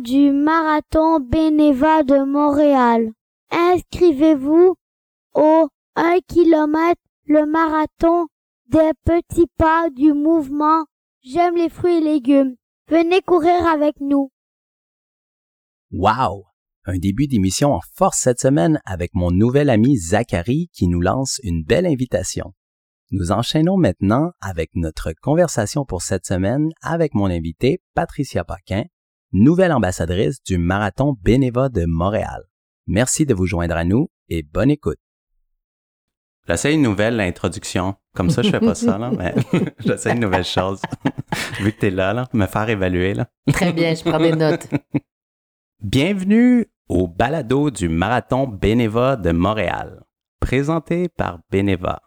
du marathon Bénéva de Montréal. Inscrivez-vous au 1 km le marathon des petits pas du mouvement J'aime les fruits et légumes. Venez courir avec nous. Wow! Un début d'émission en force cette semaine avec mon nouvel ami Zachary qui nous lance une belle invitation. Nous enchaînons maintenant avec notre conversation pour cette semaine avec mon invité Patricia Paquin, nouvelle ambassadrice du Marathon Bénéva de Montréal. Merci de vous joindre à nous et bonne écoute. J'essaie une nouvelle introduction. Comme ça, je fais pas ça, là, mais j'essaie une nouvelle chose. Vu que tu es là, là, me faire évaluer, là. Très bien, je prends des notes. Bienvenue au balado du Marathon Bénéva de Montréal, présenté par Bénéva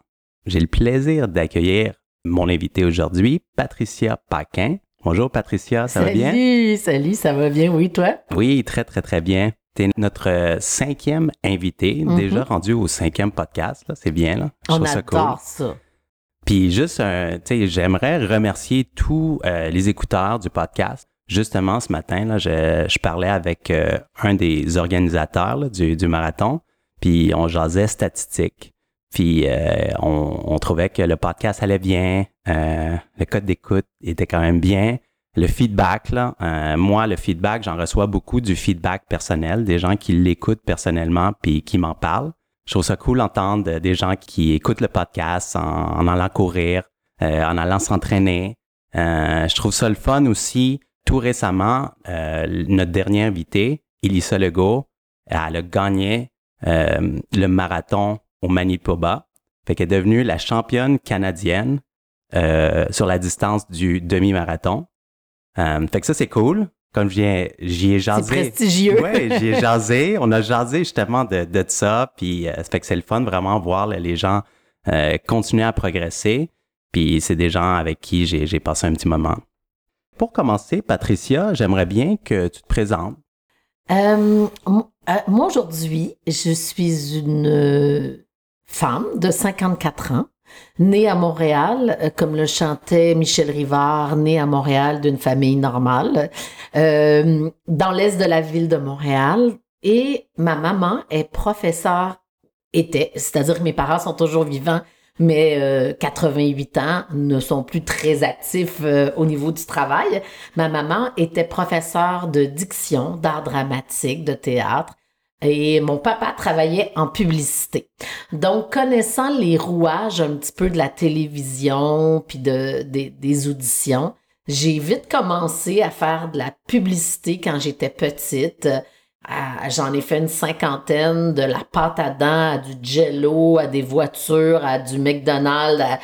j'ai le plaisir d'accueillir mon invité aujourd'hui, Patricia Paquin. Bonjour Patricia, ça va bien? Salut, salut, ça va bien, oui, toi? Oui, très, très, très bien. Tu es notre euh, cinquième invité, mm-hmm. déjà rendu au cinquième podcast, c'est bien, là. Je On adore ça, Puis juste, tu sais, j'aimerais remercier tous euh, les écouteurs du podcast. Justement, ce matin, là, je, parlais avec euh, un des organisateurs du, du marathon, puis on jasait statistiques. Puis euh, on, trouvait que le podcast allait bien, euh, le code d'écoute était quand même bien. Le feedback, là, euh, moi, le feedback, j'en reçois beaucoup du feedback personnel, des gens qui l'écoutent personnellement puis qui m'en parlent. Je trouve ça cool d'entendre des gens qui écoutent le podcast en, allant courir, en allant s'entraîner. je trouve ça le fun aussi. Tout récemment, notre dernier invité, Elissa Legault, elle a gagné le marathon au Manitoba. Fait qu'elle est devenue la championne canadienne euh, sur la distance du demi-marathon. Euh, fait que ça, c'est cool. Comme j'y ai, j'y ai jasé. C'est prestigieux. Oui, j'y ai jasé. On a jasé justement de, de ça. Puis, euh, ça fait que c'est le fun vraiment voir les gens continuer à progresser. Puis, c'est des gens avec qui j'ai, passé un petit moment. Pour commencer, Patricia, j'aimerais bien que tu te présentes. Moi, aujourd'hui, je suis une femme de 54 ans, née à Montréal, euh, comme le chantait Michel Rivard, née à Montréal d'une famille normale, euh, dans l'est de la ville de Montréal. Et ma maman est professeure, était, c'est-à-dire que mes parents sont toujours vivants, mais 88 euh, ans ne sont plus très actifs au niveau du travail. Ma maman était professeure de diction, d'art dramatique, de théâtre et mon papa travaillait en publicité. Donc, connaissant les rouages un petit peu de la télévision puis de, des auditions, j'ai vite commencé à faire de la publicité quand j'étais petite. J'en ai fait une cinquantaine, de la pâte à dents à du jello, à des voitures, à du McDonald's, à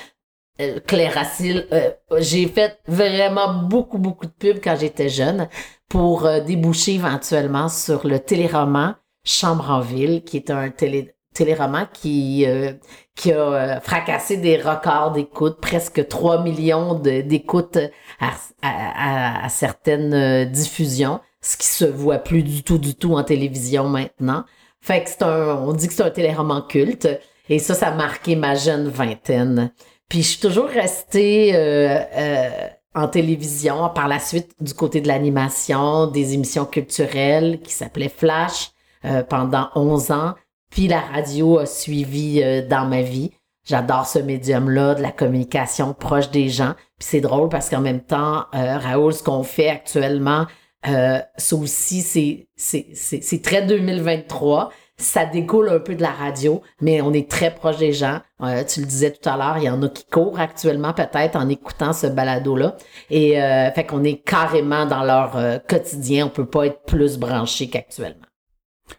euh. Euh, j'ai fait vraiment beaucoup, beaucoup de pubs quand j'étais jeune pour euh, déboucher éventuellement sur le téléroman Chambre en ville, qui est un télé, téléroman qui, euh, qui a euh, fracassé des records d'écoute, presque 3 millions d'écoutes à, à, certaines euh, diffusions, ce qui se voit plus du tout, du tout en télévision maintenant. Fait que c'est un, on dit que c'est un téléroman culte, et ça, ça a marqué ma jeune vingtaine. Puis je suis toujours restée en télévision, par la suite du côté de l'animation, des émissions culturelles qui s'appelaient Flash, euh, pendant 11 ans. Puis la radio a suivi euh, dans ma vie. J'adore ce médium-là, de la communication proche des gens. Puis c'est drôle parce qu'en même temps, euh, Raoul, ce qu'on fait actuellement, euh, ça aussi, c'est, c'est, très 2023. Ça découle un peu de la radio, mais on est très proche des gens. tu le disais tout à l'heure, il y en a qui courent actuellement peut-être en écoutant ce balado-là. Et euh, fait qu'on est carrément dans leur quotidien. On peut pas être plus branché qu'actuellement.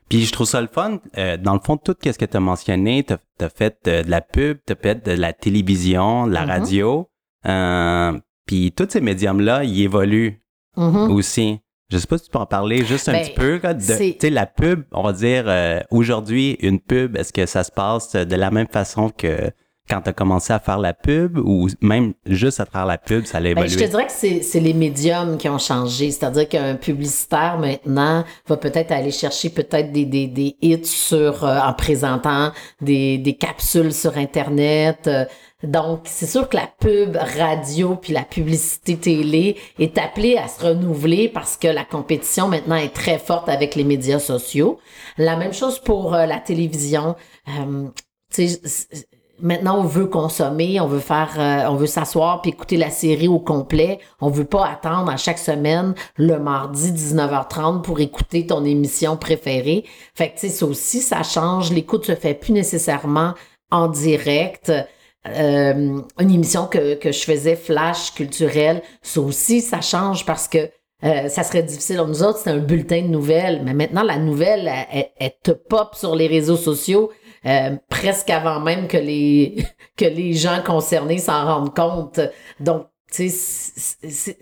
Puis je trouve ça le fun. Euh, dans le fond, tout ce que tu as mentionné, tu as, fait euh, de la pub, tu as fait de la télévision, de la mm-hmm. radio. Euh, puis tous ces médiums-là, ils évoluent mm-hmm. aussi. Je sais pas si tu peux en parler juste un ben, petit peu. Tu sais, la pub, on va dire, aujourd'hui, une pub, est-ce que ça se passe de la même façon que quand tu as commencé à faire la pub ou même juste à faire la pub, ça allait évoluer? Ben, je te dirais que c'est les médiums qui ont changé. C'est-à-dire qu'un publicitaire maintenant va peut-être aller chercher peut-être des, des, des hits sur euh, en présentant des, des capsules sur Internet. Euh, Donc, c'est sûr que la pub radio puis la publicité télé est appelée à se renouveler parce que la compétition maintenant est très forte avec les médias sociaux. La même chose pour euh, la télévision. Euh, maintenant on veut consommer, on veut faire, euh, on veut s'asseoir puis écouter la série au complet. On veut pas attendre à chaque semaine le mardi 19h30 pour écouter ton émission préférée. Fait que tu sais, ça aussi, ça change. L'écoute se fait plus nécessairement en direct. Euh, une émission que, que je faisais, Flash culturel, ça aussi, ça change parce que euh, ça serait difficile. Nous autres, c'est un bulletin de nouvelles, mais maintenant, la nouvelle, elle, te pop sur les réseaux sociaux euh, presque avant même que les, que les gens concernés s'en rendent compte. Donc, tu sais,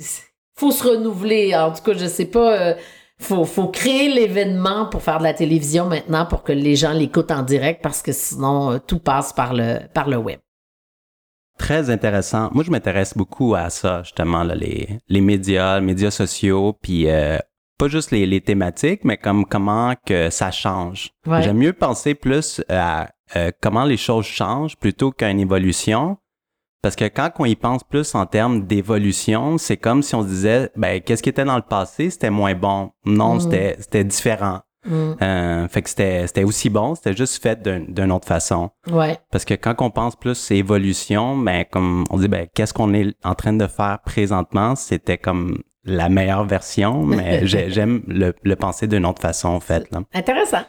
faut se renouveler. En tout cas, je sais pas, faut, faut créer l'événement pour faire de la télévision maintenant pour que les gens l'écoutent en direct parce que sinon, tout passe par le, par le web. Très intéressant. Moi, je m'intéresse beaucoup à ça, justement, les, les médias, les médias sociaux, puis euh, pas juste les, les, thématiques, mais comme comment que ça change. J'aime mieux penser plus à euh, comment les choses changent plutôt qu'à une évolution. Parce que quand on y pense plus en termes d'évolution, c'est comme si on se disait, ben, qu'est-ce qui était dans le passé, c'était moins bon. Non, mm. c'était différent. Mm. Euh, fait que c'était aussi bon, c'était juste fait d'une autre façon. Ouais. Parce que quand on pense plus évolution, ben comme on dit, ben qu'est-ce qu'on est en train de faire présentement, c'était comme la meilleure version, mais j'aime le, le, penser d'une autre façon en fait. Là. Intéressant.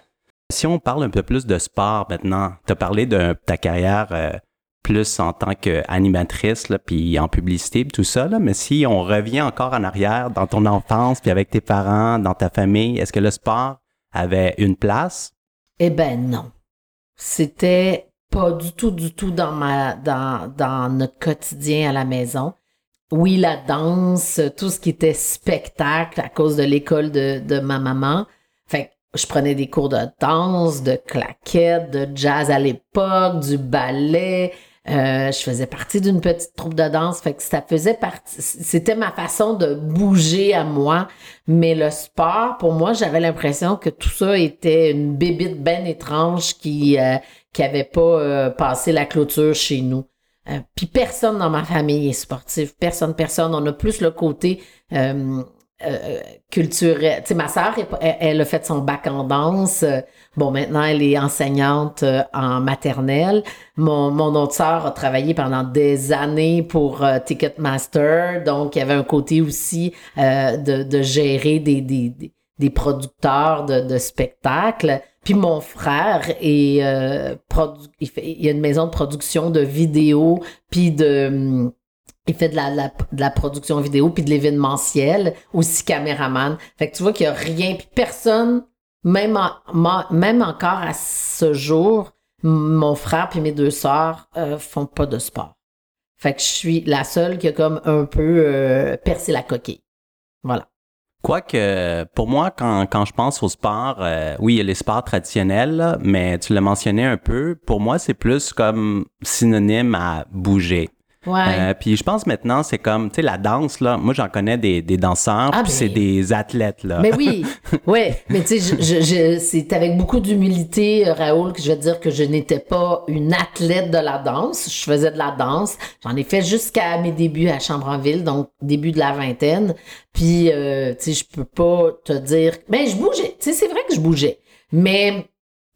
Si on parle un peu plus de sport maintenant, tu as parlé de ta carrière euh, plus en tant qu'animatrice, puis en publicité, tout ça, là, mais si on revient encore en arrière dans ton enfance, puis avec tes parents, dans ta famille, est-ce que le sport avait une place? Eh ben non. C'était pas du tout, du tout dans ma dans, dans notre quotidien à la maison. Oui, la danse, tout ce qui était spectacle à cause de l'école de, de ma maman. Fait je prenais des cours de danse, de claquettes, de jazz à l'époque, du ballet. Euh, je faisais partie d'une petite troupe de danse, fait que ça faisait partie, c'était ma façon de bouger à moi. Mais le sport, pour moi, j'avais l'impression que tout ça était une bébite ben étrange qui euh, qui avait pas euh, passé la clôture chez nous. Puis personne dans ma famille est sportif, personne, personne. On a plus le côté euh, culturelle. Tu sais, ma sœur, elle, a fait son bac en danse. Bon, maintenant, elle est enseignante euh, en maternelle. Mon, mon autre sœur a travaillé pendant des années pour euh, Ticketmaster. Donc, il y avait un côté aussi de, de gérer des, des, des producteurs de spectacles. Puis mon frère est il, fait, il a une maison de production de vidéos puis de il fait de la, de la production vidéo puis de l'événementiel, aussi caméraman. Fait que tu vois qu'il y a rien, puis personne, même, même encore à ce jour, mon frère puis mes deux sœurs euh, font pas de sport. Fait que je suis la seule qui a comme un peu euh, percé la coquille. Voilà. Quoique, pour moi, quand, quand je pense au sport, euh, oui, il y a les sports traditionnels, mais tu l'as mentionné un peu. Pour moi, c'est plus comme synonyme à bouger. Ouais. Euh, puis je pense maintenant, c'est comme, tu sais, la danse, là, moi j'en connais des, des danseurs, ah, puis c'est des athlètes, là. Mais oui, ouais, mais tu sais, je, je, c'est avec beaucoup d'humilité, euh, Raoul, que je vais te dire que je n'étais pas une athlète de la danse. Je faisais de la danse. J'en ai fait jusqu'à mes débuts à Chambre-en-Ville, donc début de la vingtaine. Puis, euh, tu sais, je peux pas te dire... Ben, je bougeais. Tu sais, c'est vrai que je bougeais. Mais,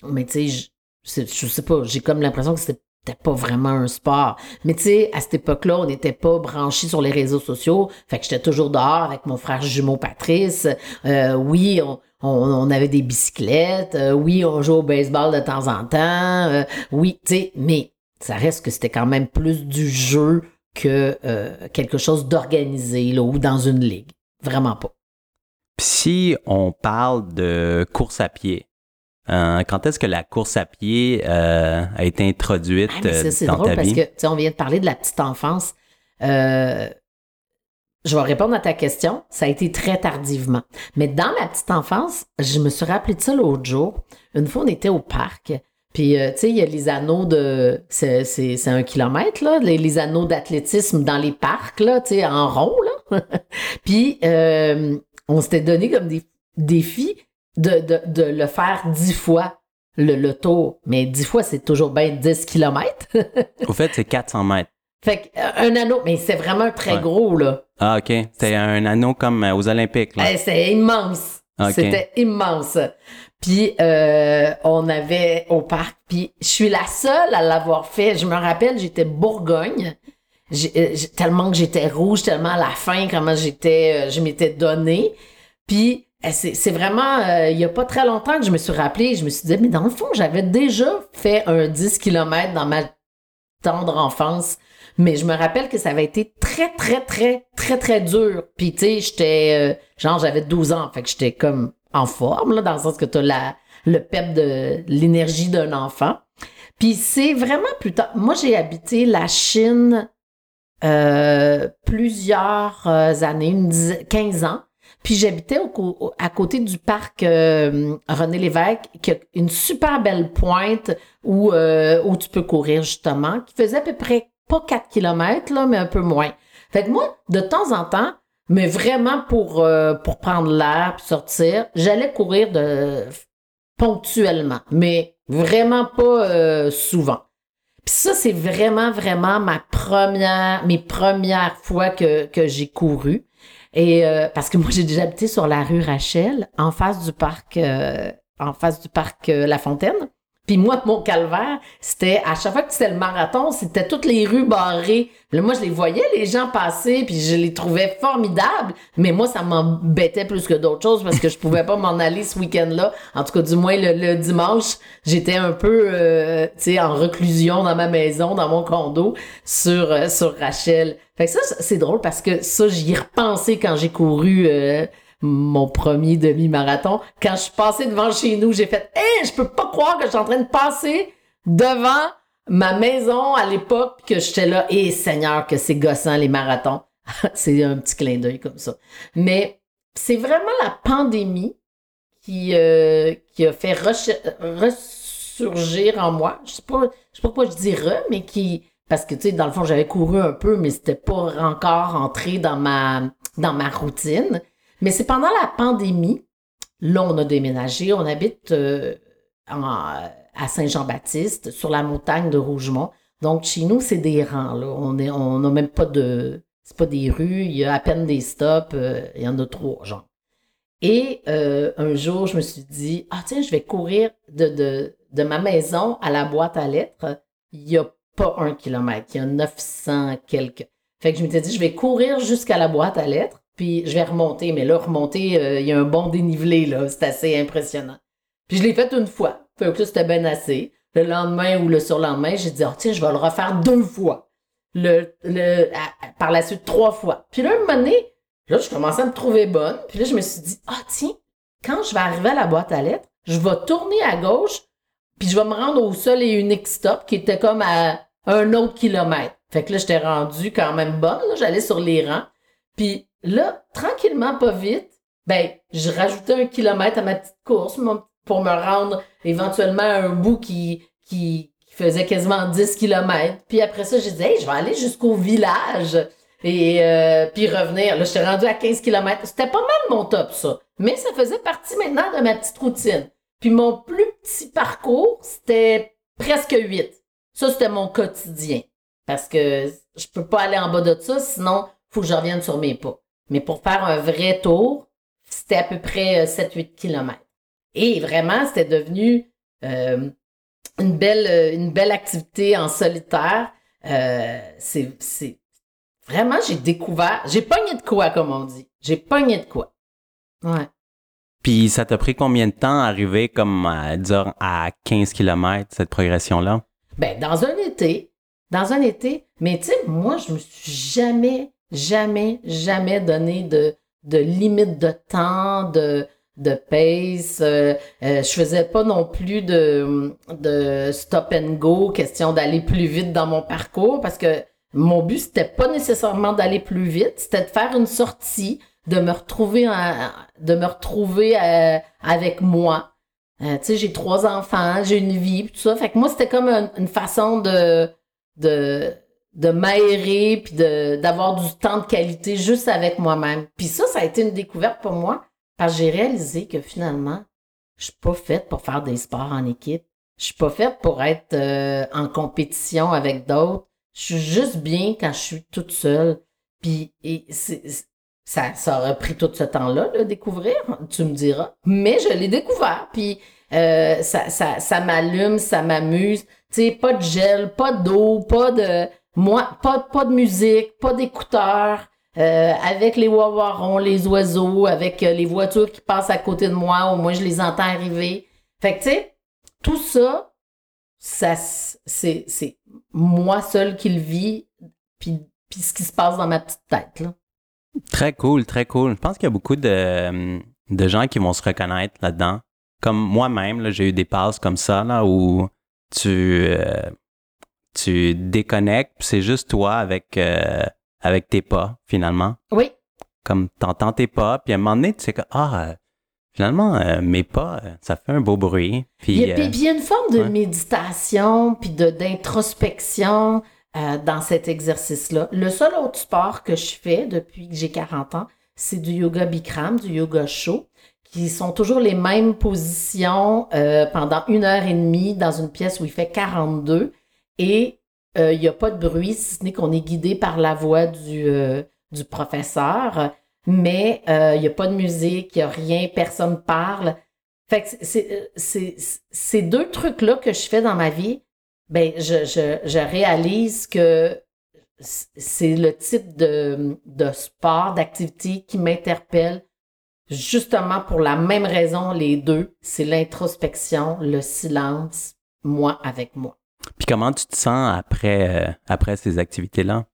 mais tu sais, je, je sais pas, j'ai comme l'impression que c'était c'était pas vraiment un sport. Mais tu sais, à cette époque-là, on n'était pas branchés sur les réseaux sociaux. Fait que j'étais toujours dehors avec mon frère jumeau Patrice. Euh, oui, on, avait des bicyclettes. Euh, oui, on jouait au baseball de temps en temps. Euh, oui, tu sais, mais ça reste que c'était quand même plus du jeu que quelque chose d'organisé ou dans une ligue. Vraiment pas. Si on parle de course à pied, euh, quand est-ce que la course à pied euh, a été introduite ah, ça, c'est drôle parce que on vient de parler de la petite enfance. Euh, je vais répondre à ta question. Ça a été très tardivement. Mais dans ma petite enfance, je me suis rappelé de ça l'autre jour. Une fois, on était au parc. Puis, tu sais, il y a les anneaux de... C'est un kilomètre, là. Les, les anneaux d'athlétisme dans les parcs, là, tu sais, en rond, là. Puis, on s'était donné comme des défis de, de, de le faire dix fois. le, le tour. Mais 10 fois, c'est toujours bien 10 km. Au fait, c'est 400 mètres. fait qu'un anneau, mais c'est vraiment très Ouais. gros, là. Ah, OK. C'était un anneau comme euh, aux Olympiques. Là. Eh, c'est immense. C'était immense. Puis euh, on avait au parc, puis je suis la seule à l'avoir fait. Je me rappelle, j'étais Bourgogne. J'ai- euh, j'ai- tellement que j'étais rouge, tellement à la fin, comment j'étais, euh, je m'étais donnée. Puis euh, c'est c'est vraiment, euh, il y a pas très longtemps que je me suis rappelé, je me suis dit, mais dans le fond, j'avais déjà fait un 10 km dans ma tendre enfance. Mais je me rappelle que ça avait été très, très, très, très, très dur. Puis, tu sais, j'étais... euh, genre, j'avais 12 ans. Fait que j'étais comme en forme, là, dans le sens que t'as la, le pep de l'énergie d'un enfant. Puis c'est vraiment plus tard... Moi, j'ai habité la Chine euh, plusieurs euh, années, une dizaine- 15 ans. Puis j'habitais à côté du parc euh, René Lévesque, qui a une super belle pointe où, euh, où tu peux courir justement, qui faisait à peu près pas 4 km, là, mais un peu moins. Fait que moi, de temps en temps, mais vraiment pour, euh, pour prendre l'air puis sortir, j'allais courir de ponctuellement, mais vraiment pas souvent. Puis ça, c'est vraiment, vraiment ma première, mes premières fois que, que j'ai couru. Et euh, parce que moi, j'ai déjà habité sur la rue Rachel, en face du parc, euh, en face du parc euh, La Fontaine. Puis moi, mon calvaire, c'était à chaque fois que c'était le marathon, c'était toutes les rues barrées. Là, moi, je les voyais, les gens passer, puis je les trouvais formidables. Mais moi, ça m'embêtait plus que d'autres choses parce que je pouvais pas m'en aller ce week-end-là. En tout cas, du moins, le, dimanche, j'étais un peu, euh, en reclusion dans ma maison, dans mon condo, sur, euh, sur Rachel. Fait que ça, c'est drôle parce que ça, j'y ai quand j'ai couru euh, mon premier demi-marathon. Quand je suis passée devant chez nous, j'ai fait « Hey, je peux pas croire que je suis en train de passer devant ma maison à l'époque que j'étais là. Et Seigneur, que c'est gossant les marathons. c'est un petit clin d'œil comme ça. Mais c'est vraiment la pandémie qui, euh, qui a fait ressurgir en moi. Je sais pas, je sais pas pourquoi je dis re, mais qui, parce que tu sais, dans le fond, j'avais couru un peu, mais c'était pas encore entré dans ma, dans ma routine. Mais c'est pendant la pandémie, là, on a déménagé, on habite euh, à Saint-Jean-Baptiste, sur la montagne de Rougemont. Donc, chez nous, c'est des rangs, là. On n'a même pas de, c'est pas des rues, il y a à peine des stops, euh, il y en a trois, genre. Et euh, un jour, je me suis dit, ah tiens, je vais courir de, de, de ma maison à la boîte à lettres. Il n'y a pas un kilomètre, il y a 900 quelques. Fait que je m'étais dit, je vais courir jusqu'à la boîte à lettres, puis je vais remonter. Mais là, remonter, euh, il y a un bon dénivelé, là. C'est assez impressionnant. Puis je l'ai fait une fois. Fait que là, c'était bien assez. Le lendemain ou le surlendemain, j'ai dit, oh, tiens, je vais le refaire deux fois. Le, le, par la suite, trois fois. Puis là, un moment donné, là, je commençais à me trouver bonne. Puis là, je me suis dit, ah, tiens, quand je vais arriver à la boîte à lettres, je vais tourner à gauche, puis je vais me rendre au seul et unique stop qui était comme à un autre kilomètre. Fait que là, j'étais rendue quand même bonne. J'allais sur les rangs. Puis là, tranquillement, pas vite, ben, je rajoutais un kilomètre à ma petite course pour me rendre éventuellement à un bout qui, qui, faisait quasiment 10 kilomètres. Puis après ça, j'ai dit, hey, je vais aller jusqu'au village et euh, puis revenir. Là, j'étais rendue à 15 kilomètres. C'était pas mal mon top, ça. Mais ça faisait partie maintenant de ma petite routine. Puis mon plus petit parcours, c'était presque 8. Ça, c'était mon quotidien. Parce que je peux pas aller en bas de ça, sinon, faut que je revienne sur mes pas. Mais pour faire un vrai tour, c'était à peu près 7-8 kilomètres. Et vraiment, c'était devenu euh, une, belle, euh, une belle activité en solitaire. Euh, c'est vraiment, j'ai découvert, j'ai pogné de quoi, comme on dit. J'ai pogné de quoi. Ouais. Puis ça t'a pris combien de temps à arriver comme à, dire, à 15 km, cette progression-là? Ben, dans un été, dans un été, mais tu sais, moi, je me suis jamais, jamais, jamais donné de, de limite de temps, de, de pace. Euh, euh, je faisais pas non plus de, de stop and go, question d'aller plus vite dans mon parcours, parce que mon but, c'était pas nécessairement d'aller plus vite, c'était de faire une sortie, de me retrouver, en- de me retrouver euh, avec moi. Euh, tu sais, j'ai trois enfants, j'ai une vie, tout ça. Fait que moi, c'était comme un- une façon de, de, de m'aérer puis de, d'avoir du temps de qualité juste avec moi-même. Puis ça, ça a été une découverte pour moi parce que j'ai réalisé que finalement, Je suis pas faite pour faire des sports en équipe. Je suis pas faite pour être euh, en compétition avec d'autres. Je suis juste bien quand je suis toute seule. Puis et ça, ça aurait pris tout ce temps-là, le découvrir, tu me diras. Mais je l'ai découvert. Puis euh, ça, ça, ça m'allume, ça m'amuse. Tu sais, pas de gel, pas d'eau, pas de moi, pas, de musique, pas d'écouteurs. Euh, avec les wawarons, les oiseaux, avec euh, les voitures qui passent à côté de moi, au moins je les entends arriver. Fait que tu sais, tout ça, ça c'est c'est moi seul qui le vis, puis ce qui se passe dans ma petite tête là. Très cool, très cool. Je pense qu'il y a beaucoup de, de gens qui vont se reconnaître là-dedans. Comme moi-même, j'ai eu des passes comme ça là où tu euh, tu déconnectes, c'est juste toi avec avec tes pas, finalement. Oui. Comme t'entends tes pas, puis à un moment donné, tu sais que, ah, euh, finalement, euh, mes pas, euh, ça fait un beau bruit. Puis, il, y a, une forme de méditation, puis d'introspection dans cet exercice-là. Le seul autre sport que je fais depuis que j'ai 40 ans, c'est du yoga Bikram, du yoga chaud, qui sont toujours les mêmes positions pendant une heure et demie dans une pièce où il fait 42. Et il euh, n'y a pas de bruit, si ce n'est qu'on est guidé par la voix du, euh, du professeur, mais il euh, n'y a pas de musique, il n'y a rien, personne parle. Fait que c'est ces deux trucs-là que je fais dans ma vie, ben je, je, je réalise que c'est le type de, de sport, d'activité qui m'interpelle justement pour la même raison, les deux, c'est l'introspection, le silence, moi avec moi. Puis comment tu te sens après, euh, après ces activités-là?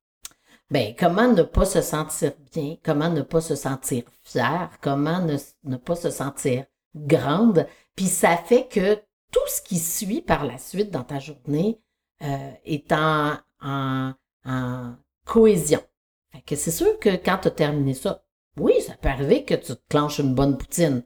Ben, comment ne pas se sentir bien? Comment ne pas se sentir fier? Comment ne, pas se sentir grande? Puis ça fait que tout ce qui suit par la suite dans ta journée euh, est en, en, cohésion. Fait que c'est sûr que quand tu as terminé ça, oui, ça peut arriver que tu te clenches une bonne poutine.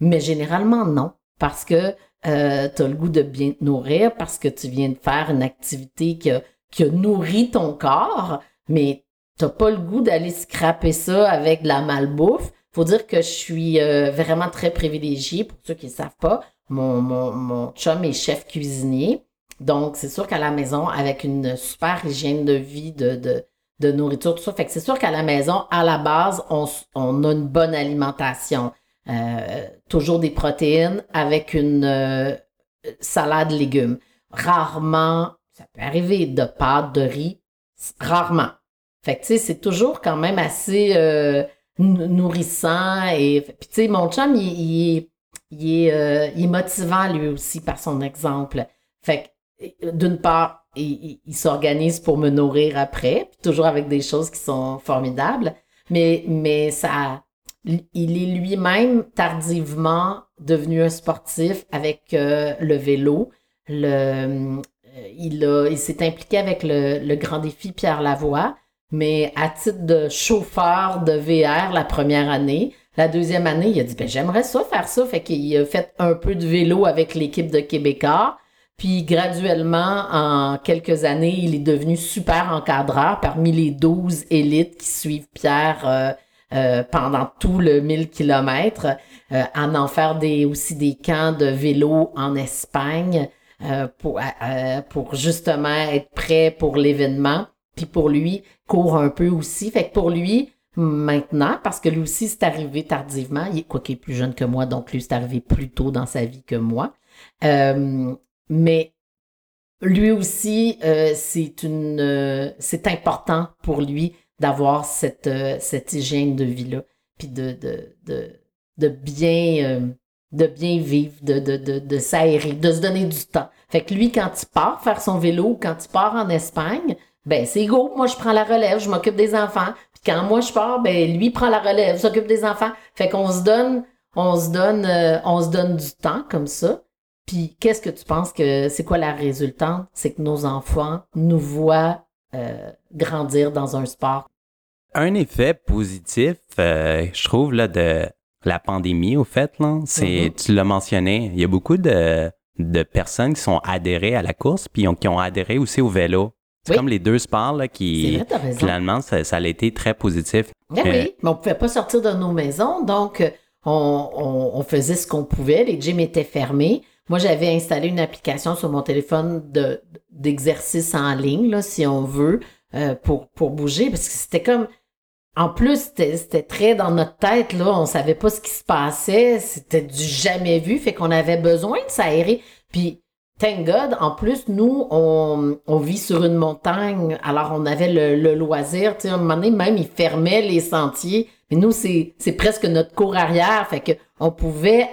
Mais généralement, non. Parce que euh, tu as le goût de bien te nourrir parce que tu viens de faire une activité qui a, qui a nourri ton corps, mais t'as pas le goût d'aller scraper ça avec de la malbouffe. Faut dire que je suis euh, vraiment très privilégiée, pour ceux qui ne savent pas. Mon, mon, mon chum est chef cuisinier. Donc, c'est sûr qu'à la maison, avec une super hygiène de vie, de, de, de nourriture, tout ça, c'est sûr qu'à la maison, à la base, on, on a une bonne alimentation. Euh, toujours des protéines avec une euh, salade légumes. Rarement, ça peut arriver, de pâtes, de riz, rarement. Fait que, tu sais, c'est toujours quand même assez euh, nourrissant. Et, puis, tu sais, mon chum, il, est, il, est, motivant lui aussi par son exemple. Fait que, d'une part, il, il s'organise pour me nourrir après, toujours avec des choses qui sont formidables. Mais, mais ça, il est lui-même tardivement devenu un sportif avec euh, le vélo. Euh, il, s'est impliqué avec le, le, grand défi Pierre Lavoie, mais à titre de chauffeur de VR la première année. La deuxième année, il a dit ben, j'aimerais ça faire ça. Fait qu'il a fait un peu de vélo avec l'équipe de Québécois. Puis graduellement, en quelques années, il est devenu super encadreur parmi les 12 élites qui suivent Pierre euh, euh, pendant tout le 1000 km, euh, en en faire des, aussi des camps de vélo en Espagne euh, pour, pour justement être prêt pour l'événement. Puis pour lui, court un peu aussi. Fait que pour lui, maintenant, parce que lui aussi, c'est arrivé tardivement, il, quoi qu'il est plus jeune que moi, donc lui, c'est arrivé plus tôt dans sa vie que moi. mais lui aussi, c'est une, c'est important pour lui d'avoir cette, euh, cette hygiène de vie-là, puis de, de, de, de, bien, euh, de bien vivre, de, de, de, de s'aérer, de se donner du temps. Fait que lui, quand il part faire son vélo, quand il part en Espagne, ben c'est go, moi je prends la relève, je m'occupe des enfants. Puis quand moi je pars, ben lui prend la relève, s'occupe des enfants. Fait qu'on se donne, on se donne, euh, on se donne du temps comme ça. Puis qu'est-ce que tu penses que c'est quoi la résultante? C'est que nos enfants nous voient euh, grandir dans un sport. Un effet positif, euh, je trouve, là, de la pandémie, au fait, là, c'est, mm-hmm. tu l'as mentionné, il y a beaucoup de, de personnes qui sont adhérées à la course, puis qui ont adhéré aussi au vélo. C'est comme les deux sports là, qui, finalement, ça, ça, a été très positif. Eh oui, mais on ne pouvait pas sortir de nos maisons, donc on, on, faisait ce qu'on pouvait. Les gyms étaient fermés. Moi, j'avais installé une application sur mon téléphone de d'exercice en ligne, là, si on veut, euh, pour, pour bouger, parce que c'était comme en plus, c'était très dans notre tête, là. On savait pas ce qui se passait. C'était du jamais vu. Fait qu'on avait besoin de s'aérer. Puis, thank God, en plus, nous, on, on, vit sur une montagne. Alors, on avait le, loisir. Tu sais, à un moment donné, même, ils fermaient les sentiers. Mais nous, c'est presque notre cour arrière. Fait que on pouvait,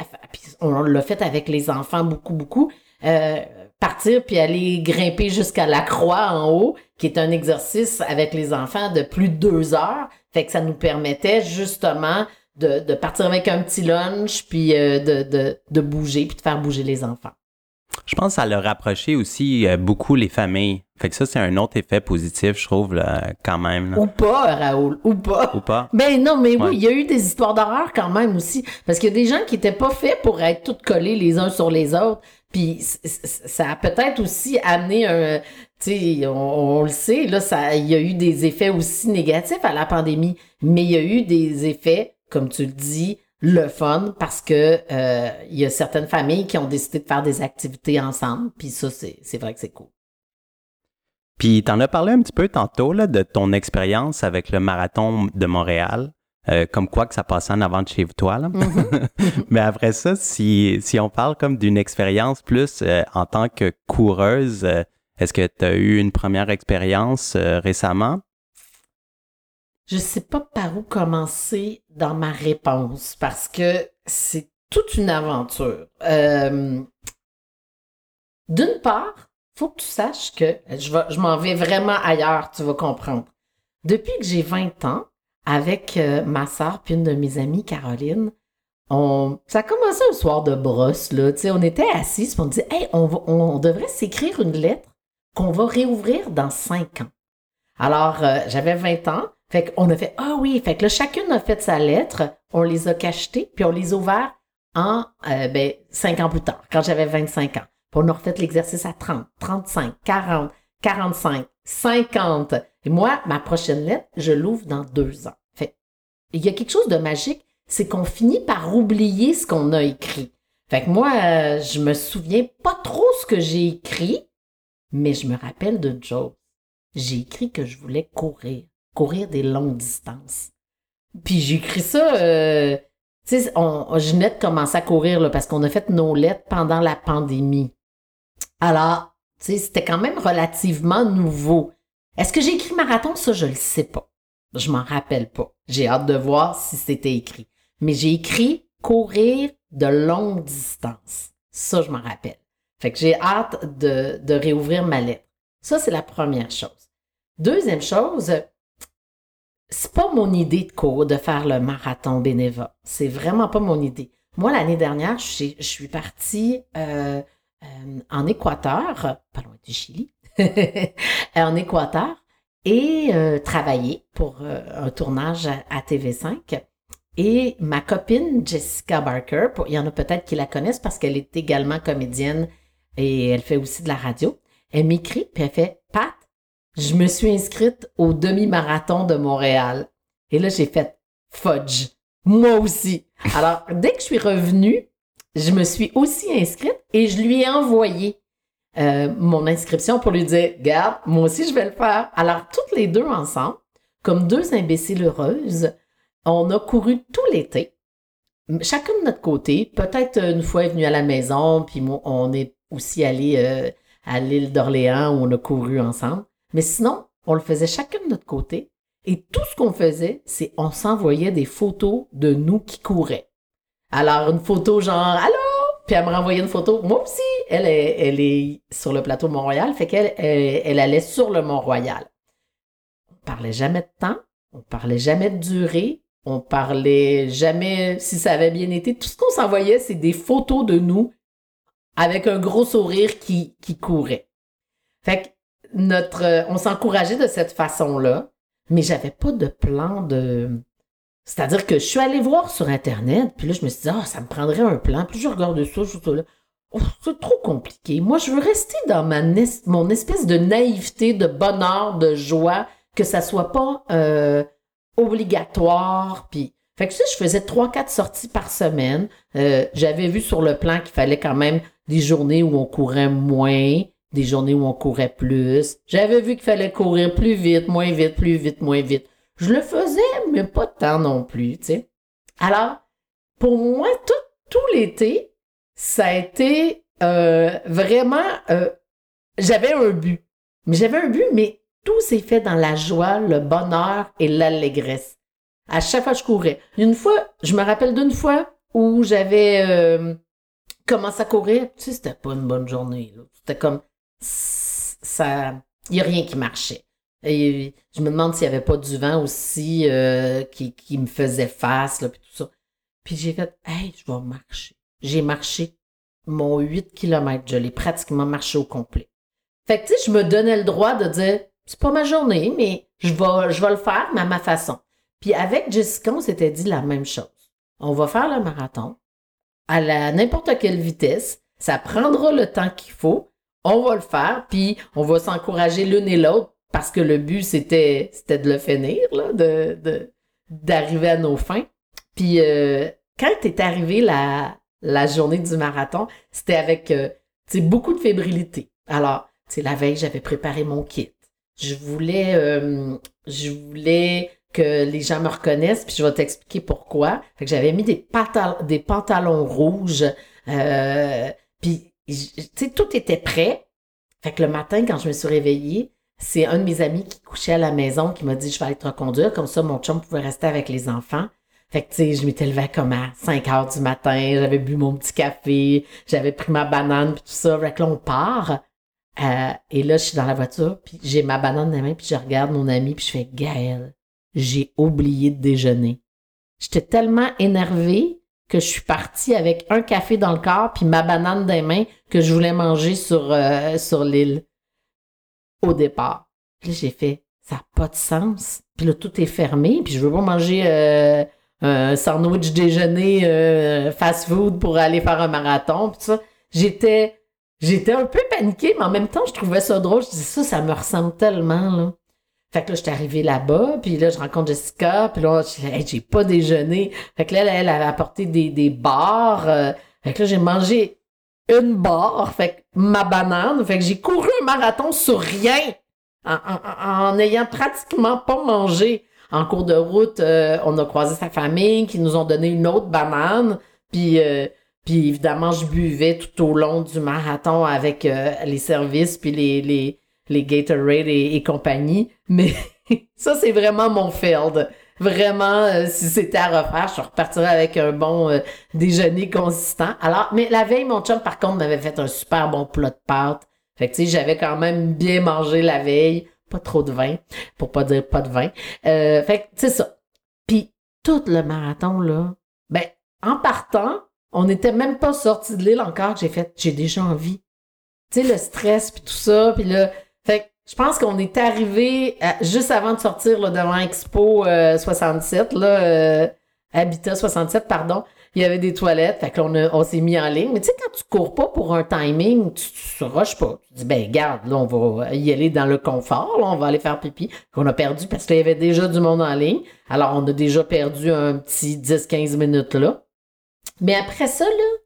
on l'a fait avec les enfants beaucoup, beaucoup. Euh, partir puis aller grimper jusqu'à la croix en haut, qui est un exercice avec les enfants de plus de deux heures. Fait que ça nous permettait justement de, de partir avec un petit lunch, puis euh, de, de, de, bouger, puis de faire bouger les enfants. Je pense que ça a rapproché aussi euh, beaucoup les familles. Fait que ça, c'est un autre effet positif, je trouve, là, quand même. Ou pas, Raoul, ou pas. Ou pas. Ben non, mais oui, il y a eu des histoires d'horreur quand même aussi. Parce qu'il y a des gens qui étaient pas faits pour être tous collés les uns sur les autres. Puis ça a peut-être aussi amené un, tu sais, on, le sait, là, ça, il y a eu des effets aussi négatifs à la pandémie, mais il y a eu des effets, comme tu le dis, le fun, parce que euh, il y a certaines familles qui ont décidé de faire des activités ensemble, puis ça, c'est vrai que c'est cool. Puis t'en as parlé un petit peu tantôt là, de ton expérience avec le marathon de Montréal. Euh, comme quoi que ça passait en avant de chez toi. Là. Mm-hmm. Mais après ça, si, si on parle comme d'une expérience plus euh, en tant que coureuse, euh, est-ce que tu as eu une première expérience récemment? Je sais pas par où commencer dans ma réponse parce que c'est toute une aventure. D'une part, faut que tu saches que je, m'en vais vraiment ailleurs, tu vas comprendre. Depuis que j'ai 20 ans, avec euh, ma soeur puis une de mes amies, Caroline, on, ça a commencé un soir de brosse, là. On était assis, on disait, hey, on, on devrait s'écrire une lettre qu'on va réouvrir dans cinq ans. Alors, euh, j'avais 20 ans, fait qu'on a fait, ah oui, fait que là, chacune a fait sa lettre, on les a cachetées, puis on les a ouvertes en, euh, ben, cinq ans plus tard, quand j'avais 25 ans. Puis on a refait l'exercice à 30, 35, 40, 45, 50. Et moi, ma prochaine lettre, je l'ouvre dans deux ans. Fait, il y a quelque chose de magique, c'est qu'on finit par oublier ce qu'on a écrit. Fait que moi, euh, je me souviens pas trop ce que j'ai écrit, mais je me rappelle de Joe. J'ai écrit que je voulais courir, courir des longues distances. Puis j'ai écrit ça, euh, tu sais, je venais de à courir là, parce qu'on a fait nos lettres pendant la pandémie. Alors, tu sais, c'était quand même relativement nouveau. Est-ce que j'ai écrit marathon? Ça, je le sais pas. Je m'en rappelle pas. J'ai hâte de voir si c'était écrit. Mais j'ai écrit courir de longue distance. Ça, je m'en rappelle. Fait que j'ai hâte de, de réouvrir ma lettre. Ça, c'est la première chose. Deuxième chose, c'est pas mon idée de cours de faire le marathon bénévole. C'est vraiment pas mon idée. Moi, l'année dernière, je, je suis partie euh, euh, en Équateur, pas loin du Chili, en Équateur et euh, travailler pour euh, un tournage à, TV5. Et ma copine Jessica Barker, il y en a peut-être qui la connaissent parce qu'elle est également comédienne et elle fait aussi de la radio. Elle m'écrit puis elle fait Pat, je me suis inscrite au demi-marathon de Montréal. Et là, j'ai fait fudge. Moi aussi. Alors, dès que je suis revenue, je me suis aussi inscrite et je lui ai envoyé euh, mon inscription pour lui dire, garde, moi aussi je vais le faire. Alors, toutes les deux ensemble, comme deux imbéciles heureuses, on a couru tout l'été, chacun de notre côté. Peut-être une fois venu à la maison, puis on est aussi allé euh, à l'île d'Orléans où on a couru ensemble. Mais sinon, on le faisait chacun de notre côté. Et tout ce qu'on faisait, c'est on s'envoyait des photos de nous qui couraient. Alors, une photo genre, allô, puis elle me renvoyait une photo. Moi aussi, elle est, elle est sur le plateau Mont-Royal, fait qu'elle elle, allait sur le Mont-Royal. On parlait jamais de temps, on parlait jamais de durée, on parlait jamais si ça avait bien été. Tout ce qu'on s'envoyait, c'est des photos de nous avec un gros sourire qui, qui courait. Fait que notre, on s'encourageait de cette façon-là, mais j'avais pas de plan de, c'est-à-dire que je suis allée voir sur Internet, puis là, je me suis dit, ah, ça me prendrait un plan. Puis je regarde ça, je suis là. Oh, c'est trop compliqué. Moi, je veux rester dans ma mon espèce de naïveté, de bonheur, de joie, que ça soit pas euh, obligatoire. Puis, Fait que ça, je faisais trois, quatre sorties par semaine. Euh, j'avais vu sur le plan qu'il fallait quand même des journées où on courait moins, des journées où on courait plus. J'avais vu qu'il fallait courir plus vite, moins vite, plus vite, moins vite. Je le faisais, mais pas tant non plus, tu sais. Alors, pour moi, tout, tout l'été, ça a été euh, vraiment... Euh, j'avais un but. Mais j'avais un but, mais tout s'est fait dans la joie, le bonheur et l'allégresse. À chaque fois je courais. Une fois, je me rappelle d'une fois où j'avais euh, commencé à courir. Tu sais, c'était pas une bonne journée. C'était comme ça. Il n'y a rien qui marchait. Et je me demande s'il n'y avait pas du vent aussi euh, qui, qui, me faisait face, là, puis tout ça. Puis j'ai fait, hey, je vais marcher. J'ai marché mon 8 km. Je l'ai pratiquement marché au complet. Fait que, tu je me donnais le droit de dire, c'est pas ma journée, mais je vais, je vais le faire, mais à ma façon. Puis avec Jessica, on s'était dit la même chose. On va faire le marathon à la n'importe quelle vitesse. Ça prendra le temps qu'il faut. On va le faire, puis on va s'encourager l'une et l'autre parce que le but, c'était, c'était de le finir, là, de, d'arriver à nos fins. Puis euh, quand est arrivé la, la journée du marathon, c'était avec euh, beaucoup de fébrilité. Alors, la veille, j'avais préparé mon kit. Je voulais, euh, je voulais que les gens me reconnaissent, puis je vais t'expliquer pourquoi. J'avais mis des, des pantalons rouges, puis tout était prêt. Fait que le matin, quand je me suis réveillée, c'est un de mes amis qui couchait à la maison qui m'a dit je vais aller te reconduire, comme ça mon chum pouvait rester avec les enfants. Fait que, tu sais, je m'étais levée comme à 5 heures du matin, j'avais bu mon petit café, j'avais pris ma banane, puis tout ça. Fait que là, on part. Euh, et là, je suis dans la voiture, puis j'ai ma banane dans la main, puis je regarde mon ami, puis je fais Gaël, j'ai oublié de déjeuner. J'étais tellement énervée que je suis partie avec un café dans le corps, puis ma banane les mains que je voulais manger sur, euh, sur l'île au départ. Puis j'ai fait, ça n'a pas de sens. Puis là, tout est fermé, puis je veux pas manger euh, un sandwich déjeuner fast-food pour aller faire un marathon, puis ça. J'étais J'étais un peu paniquée, mais en même temps, je trouvais ça drôle. Je disais, ça, ça me ressemble tellement, là. Fait que là, j'étais arrivée là-bas, puis là, je rencontre Jessica, puis là, j'ai pas déjeuné. Fait que là, elle, avait apporté des, des bars. Euh, fait que là, j'ai mangé une barre, fait que ma banane. Fait que j'ai couru un marathon sur rien, en, n'ayant pratiquement pas mangé. En cours de route, euh, on a croisé sa famille qui nous ont donné une autre banane, puis... Euh, puis évidemment, je buvais tout au long du marathon avec euh, les services, puis les, les, les Gatorade et, compagnie. Mais ça, c'est vraiment mon field. Vraiment, euh, si c'était à refaire, je repartirais avec un bon euh, déjeuner consistant. Alors, mais la veille, mon chum, par contre, m'avait fait un super bon plat de pâtes. Fait que, tu sais, j'avais quand même bien mangé la veille. Pas trop de vin, pour pas dire pas de vin. fait que, c'est ça. Puis, tout le marathon, là, ben, en partant, on n'était même pas sorti de l'île encore. J'ai fait, j'ai déjà envie. Tu sais, le stress puis tout ça. Puis là, je pense qu'on est arrivé juste avant de sortir là, devant Expo 67, euh, là, euh, Habitat 67, pardon. Il y avait des toilettes, fait qu'on on s'est mis en ligne. Mais tu sais, quand tu cours pas pour un timing, tu, tu rushes pas. Tu dis, ben garde, là, on va y aller dans le confort, là, on va aller faire pipi. Qu'on a perdu parce qu'il y avait déjà du monde en ligne. Alors, on a déjà perdu un petit 10-15 minutes là. Mais après ça, là,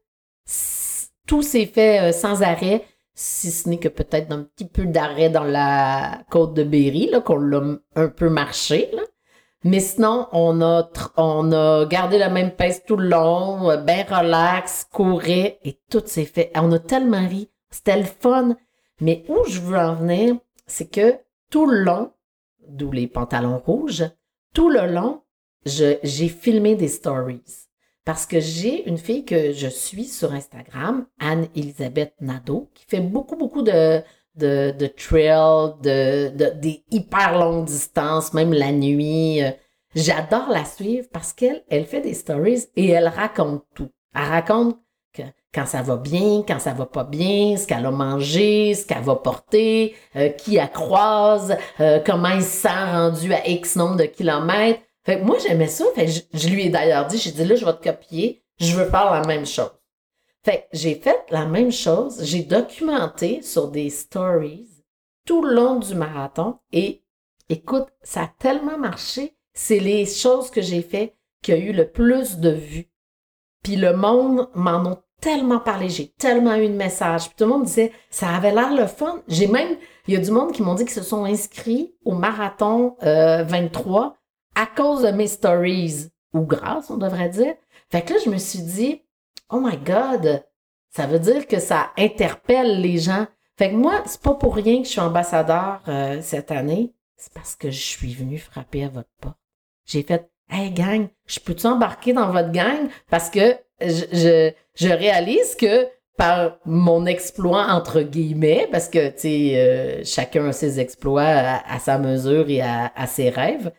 tout s'est fait euh, sans arrêt, si ce n'est que peut-être un petit peu d'arrêt dans la côte de Berry, là, qu'on l'a un peu marché, là. Mais sinon, on a, on a gardé la même peste tout le long, euh, bien relax, courait, et tout s'est fait. On a tellement ri. C'était le fun. Mais où je veux en venir, c'est que tout le long, d'où les pantalons rouges, tout le long, j'ai filmé des stories. Parce que j'ai une fille que je suis sur Instagram, Anne-Elisabeth Nadeau, qui fait beaucoup, beaucoup de, de, de trail, de, de, des hyper longues distances, même la nuit. J'adore la suivre parce qu'elle, elle fait des stories et elle raconte tout. Elle raconte que quand ça va bien, quand ça va pas bien, ce qu'elle a mangé, ce qu'elle va porter, euh, qui elle croise, euh, comment il se sent rendu à X nombre de kilomètres. Fait que moi, j'aimais ça. Fait je, lui ai d'ailleurs dit, j'ai dit, là, je vais te copier. Je veux faire la même chose. Fait que j'ai fait la même chose. J'ai documenté sur des stories tout le long du marathon. Et écoute, ça a tellement marché. C'est les choses que j'ai fait qui a eu le plus de vues. Puis le monde m'en a tellement parlé, j'ai tellement eu de messages. Puis tout le monde disait, ça avait l'air le fun. J'ai même, il y a du monde qui m'ont dit qu'ils se sont inscrits au marathon 23 euh, à cause de mes stories, ou grâce, on devrait dire. Fait que là, je me suis dit, oh my God, ça veut dire que ça interpelle les gens. Fait que moi, c'est pas pour rien que je suis ambassadeur euh, cette année. C'est parce que je suis venu frapper à votre porte. J'ai fait, hey gang, je peux-tu embarquer dans votre gang? Parce que je, je, réalise que par mon exploit entre guillemets, parce que tu sais, euh, chacun a ses exploits à, sa mesure et à ses rêves.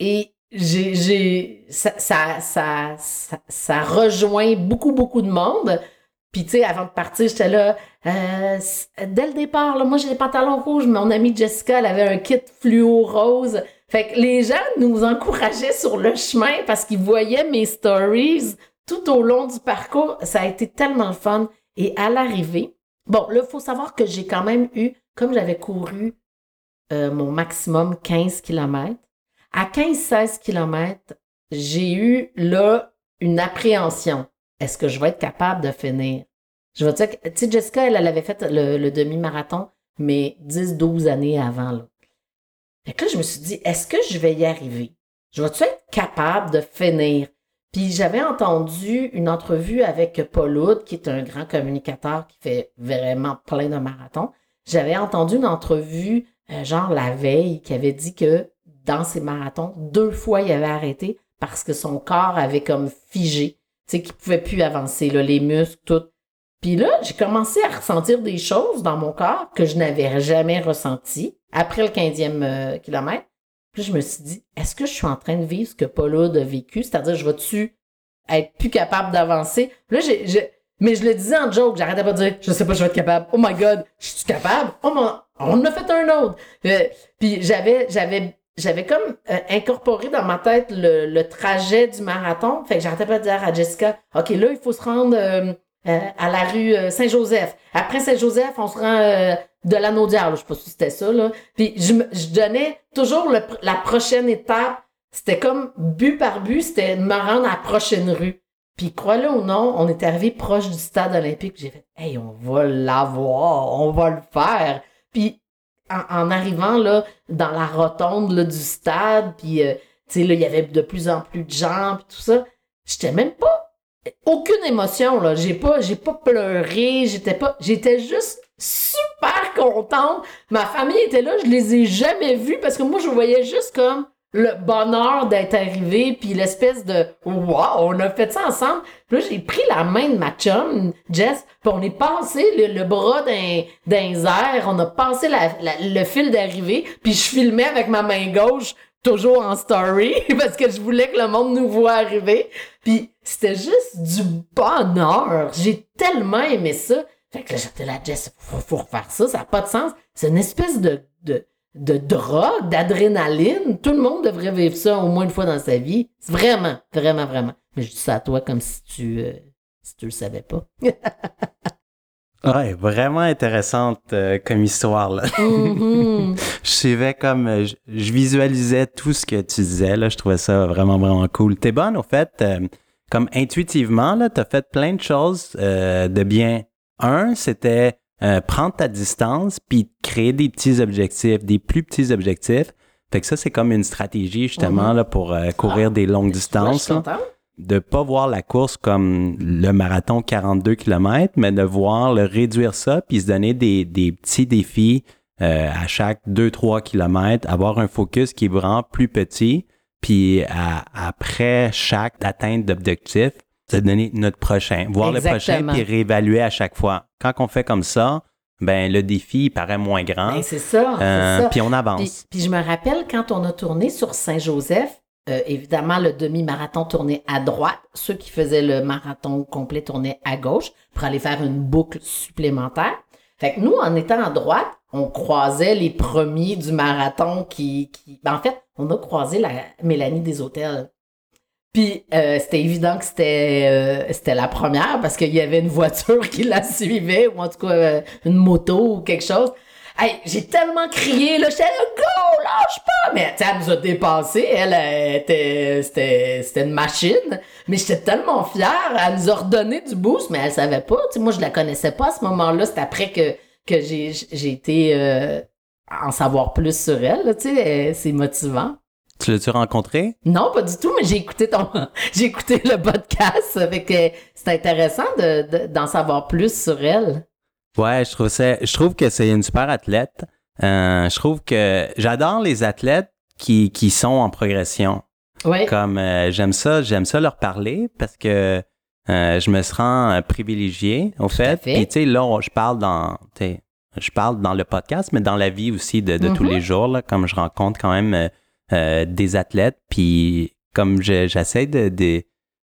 Et j'ai, j'ai, ça, ça, ça, ça, rejoint beaucoup, beaucoup de monde. Puis, tu sais, avant de partir, j'étais là, euh, dès le départ, là, moi, j'ai des pantalons rouges. Mon amie Jessica, elle avait un kit fluo rose. Fait que les gens nous encourageaient sur le chemin parce qu'ils voyaient mes stories tout au long du parcours. Ça a été tellement fun. Et à l'arrivée, bon, là, il faut savoir que j'ai quand même eu, comme j'avais couru euh, mon maximum 15 km, à 15-16 km, j'ai eu là une appréhension. Est-ce que je vais être capable de finir? Je vais dire tu sais, Jessica, elle, elle avait fait le, demi-marathon, mais 10-12 années avant. Là. Fait que là, je me suis dit, est-ce que je vais y arriver? Je vais-tu être capable de finir? Puis j'avais entendu une entrevue avec Paul Hood, qui est un grand communicateur qui fait vraiment plein de marathons. J'avais entendu une entrevue, euh, genre la veille, qui avait dit que dans ses marathons. Deux fois, il avait arrêté parce que son corps avait comme figé. Tu sais, qu'il pouvait plus avancer, là, les muscles, tout. Puis là, j'ai commencé à ressentir des choses dans mon corps que je n'avais jamais ressenties après le 15e euh, kilomètre. Puis je me suis dit, est-ce que je suis en train de vivre ce que Paula a vécu? C'est-à-dire, je vais-tu être plus capable d'avancer? Là, j'ai, mais je le disais en joke, j'arrêtais pas de dire, je sais pas, je vais être capable. Oh my god, je suis capable? Oh mon, on en a fait un autre. Euh, puis j'avais, j'avais j'avais comme euh, incorporé dans ma tête le, trajet du marathon. Fait que j'arrêtais pas de dire à Jessica, OK, là, il faut se rendre euh, euh, à la rue Saint-Joseph. Après Saint-Joseph, on se rend de la Naudière. Je sais pas si c'était ça. Là. Puis je, donnais toujours la prochaine étape. C'était comme but par but, c'était me rendre à la prochaine rue. Puis crois-le ou non, on est arrivé proche du stade olympique. J'ai fait, hey, on va l'avoir, on va le faire. Puis en, arrivant là dans la rotonde là, du stade, puis euh, tu là il y avait de plus en plus de gens, puis tout ça, j'étais même pas aucune émotion là, j'ai pas j'ai pas pleuré, j'étais pas j'étais juste super contente. Ma famille était là, je les ai jamais vus parce que moi je voyais juste comme le bonheur d'être arrivé, puis l'espèce de wow, on a fait ça ensemble. Puis là, j'ai pris la main de ma chum, Jess, puis on est passé le, bras d'un air, on a passé le fil d'arrivée, puis je filmais avec ma main gauche, toujours en story, parce que je voulais que le monde nous voit arriver. Puis c'était juste du bonheur. J'ai tellement aimé ça. Fait que là, j'étais là, Jess, faut, faut refaire ça, ça n'a pas de sens. C'est une espèce de, de de drogue, d'adrénaline. Tout le monde devrait vivre ça au moins une fois dans sa vie. Vraiment, vraiment, vraiment. Mais je dis ça à toi comme si tu, euh, si tu le savais pas. ouais, vraiment intéressante euh, comme histoire. Là. Mm-hmm. je suivais comme, euh, je, visualisais tout ce que tu disais. Là, je trouvais ça vraiment, vraiment cool. T'es bonne, au fait, comme intuitivement, là, t'as fait plein de choses de bien. Un, c'était euh, prendre ta distance puis créer des petits objectifs, des plus petits objectifs. Fait que ça, c'est comme une stratégie justement mhm. là, pour euh, courir ah, des longues distances. de pas voir la course comme le marathon 42 km, mais de voir le réduire ça puis se donner des, des petits défis euh, à chaque 2-3 km, avoir un focus qui est vraiment plus petit, puis après chaque atteinte d'objectif, se donner notre prochain, voir le prochain puis réévaluer à chaque fois. Quand on fait comme ça, ben le défi paraît moins grand. Ben, c'est ça, euh, Puis on avance. Puis, je me rappelle quand on a tourné sur Saint-Joseph, euh, évidemment le demi-marathon tournait à droite, ceux qui faisaient le marathon complet tournaient à gauche pour aller faire une boucle supplémentaire. Fait que nous, en étant à droite, on croisait les premiers du marathon qui, qui... Ben, en fait, on a croisé la Mélanie des hôtels puis euh, c'était évident que c'était euh, c'était la première parce qu'il y avait une voiture qui la suivait ou en tout cas euh, une moto ou quelque chose. Hey, j'ai tellement crié, là, j'étais là, go, lâche pas! Mais, elle nous a dépassé, elle, elle était, c'était, c'était une machine. Mais j'étais tellement fière, elle nous a redonné du boost, mais elle savait pas, tu sais, moi, je la connaissais pas à ce moment-là, c'est après que, que j'ai, j'ai été, euh, en savoir plus sur elle, tu sais, c'est motivant. Tu l'as-tu rencontré? Non, pas du tout, mais j'ai écouté ton, j'ai écouté le podcast, avec, c'est intéressant de, d'en savoir plus sur elle. Ouais, je trouve ça, je trouve que c'est une super athlète. Euh, je trouve que j'adore les athlètes qui, qui sont en progression. Ouais. Comme euh, j'aime ça, j'aime ça leur parler parce que euh, je me sens privilégié au fait. fait. Puis tu sais là, on- je parle dans, je parle dans le podcast, mais dans la vie aussi de, de tous Mhm. les jours là, comme je rencontre quand même euh, euh, des athlètes, puis comme je- j'essaie de, de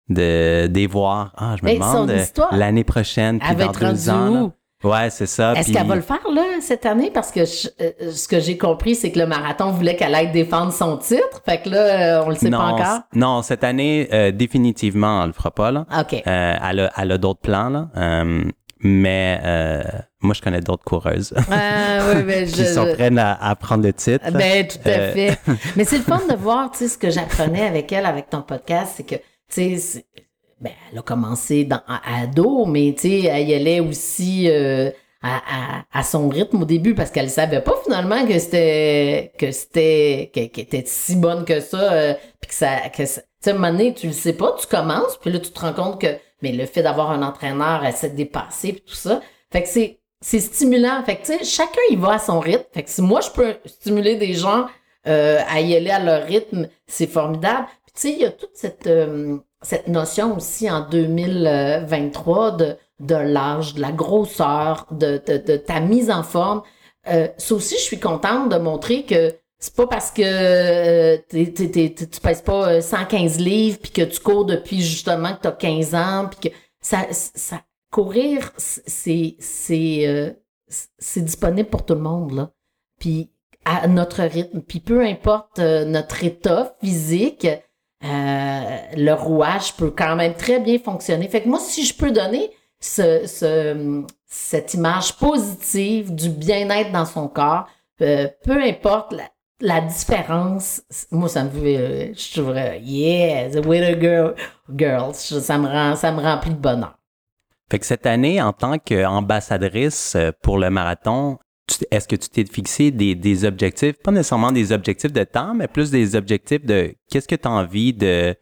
de de les voir. Ah, je me Mais demande euh, l'année prochaine, puis dans deux ans. là. Ouais, c'est ça. Est-ce puis- qu'elle va le faire, là, cette année? Parce que je- euh, ce que j'ai compris, c'est que le marathon voulait qu'elle aille défendre son titre. Fait que là, euh, on le sait non, pas encore. Non, cette année, euh, définitivement, elle le fera pas. Là. OK. Euh, elle a, elle a d'autres plans. Là. Euh, mais euh, moi, je connais d'autres coureuses Ah, oui, mais je... qui sont prêtes à, à prendre le titre. Ben, tout à Euh, fait. Mais c'est le fun de voir, tu sais, ce que j'apprenais avec elle, avec ton podcast, c'est que, tu sais, ben, elle a commencé dans, à ado, mais, tu sais, elle y allait aussi euh, à, à, à son rythme au début parce qu'elle savait pas finalement que c'était, que c'était, que- qu'elle était si bonne que ça, euh, puis que ça, que ça- tu sais, à un moment donné, tu le sais pas, tu commences, puis là, tu te rends compte que, mais le fait d'avoir un entraîneur, elle s'est dépassée, puis tout ça. Fait que c'est, c'est stimulant. Fait que, tu sais, chacun y va à son rythme. Fait que si moi, je peux stimuler des gens euh, à y aller à leur rythme, c'est formidable. Puis, tu sais, il y a toute cette, euh, cette notion aussi en 2023 de, de l'âge, de la grosseur, de, de, ta mise en forme. Euh, ça aussi, je suis contente de montrer que c'est pas parce que euh, t'es- t'es- t'es- tu pèses pas euh, 115 livres puis que tu cours depuis justement que tu as 15 ans puis que ça courir c'est euh, disponible pour tout le monde là. Puis à notre rythme, puis peu importe euh, notre état physique, euh, le rouage peut quand même très bien fonctionner. Fait que moi si je peux donner ce, ce cette image positive du bien-être dans son corps, euh, peu importe la, la différence, moi ça me fait, euh, je trouve yeah, the to girl, girls, ça me rend, ça me remplit de bonheur. Fait que cette année, en tant qu'ambassadrice euh, pour le marathon, est-ce que tu t'es fixé des, des objectifs, pas nécessairement des objectifs de temps, mais plus des objectifs de qu'est-ce que tu as envie de,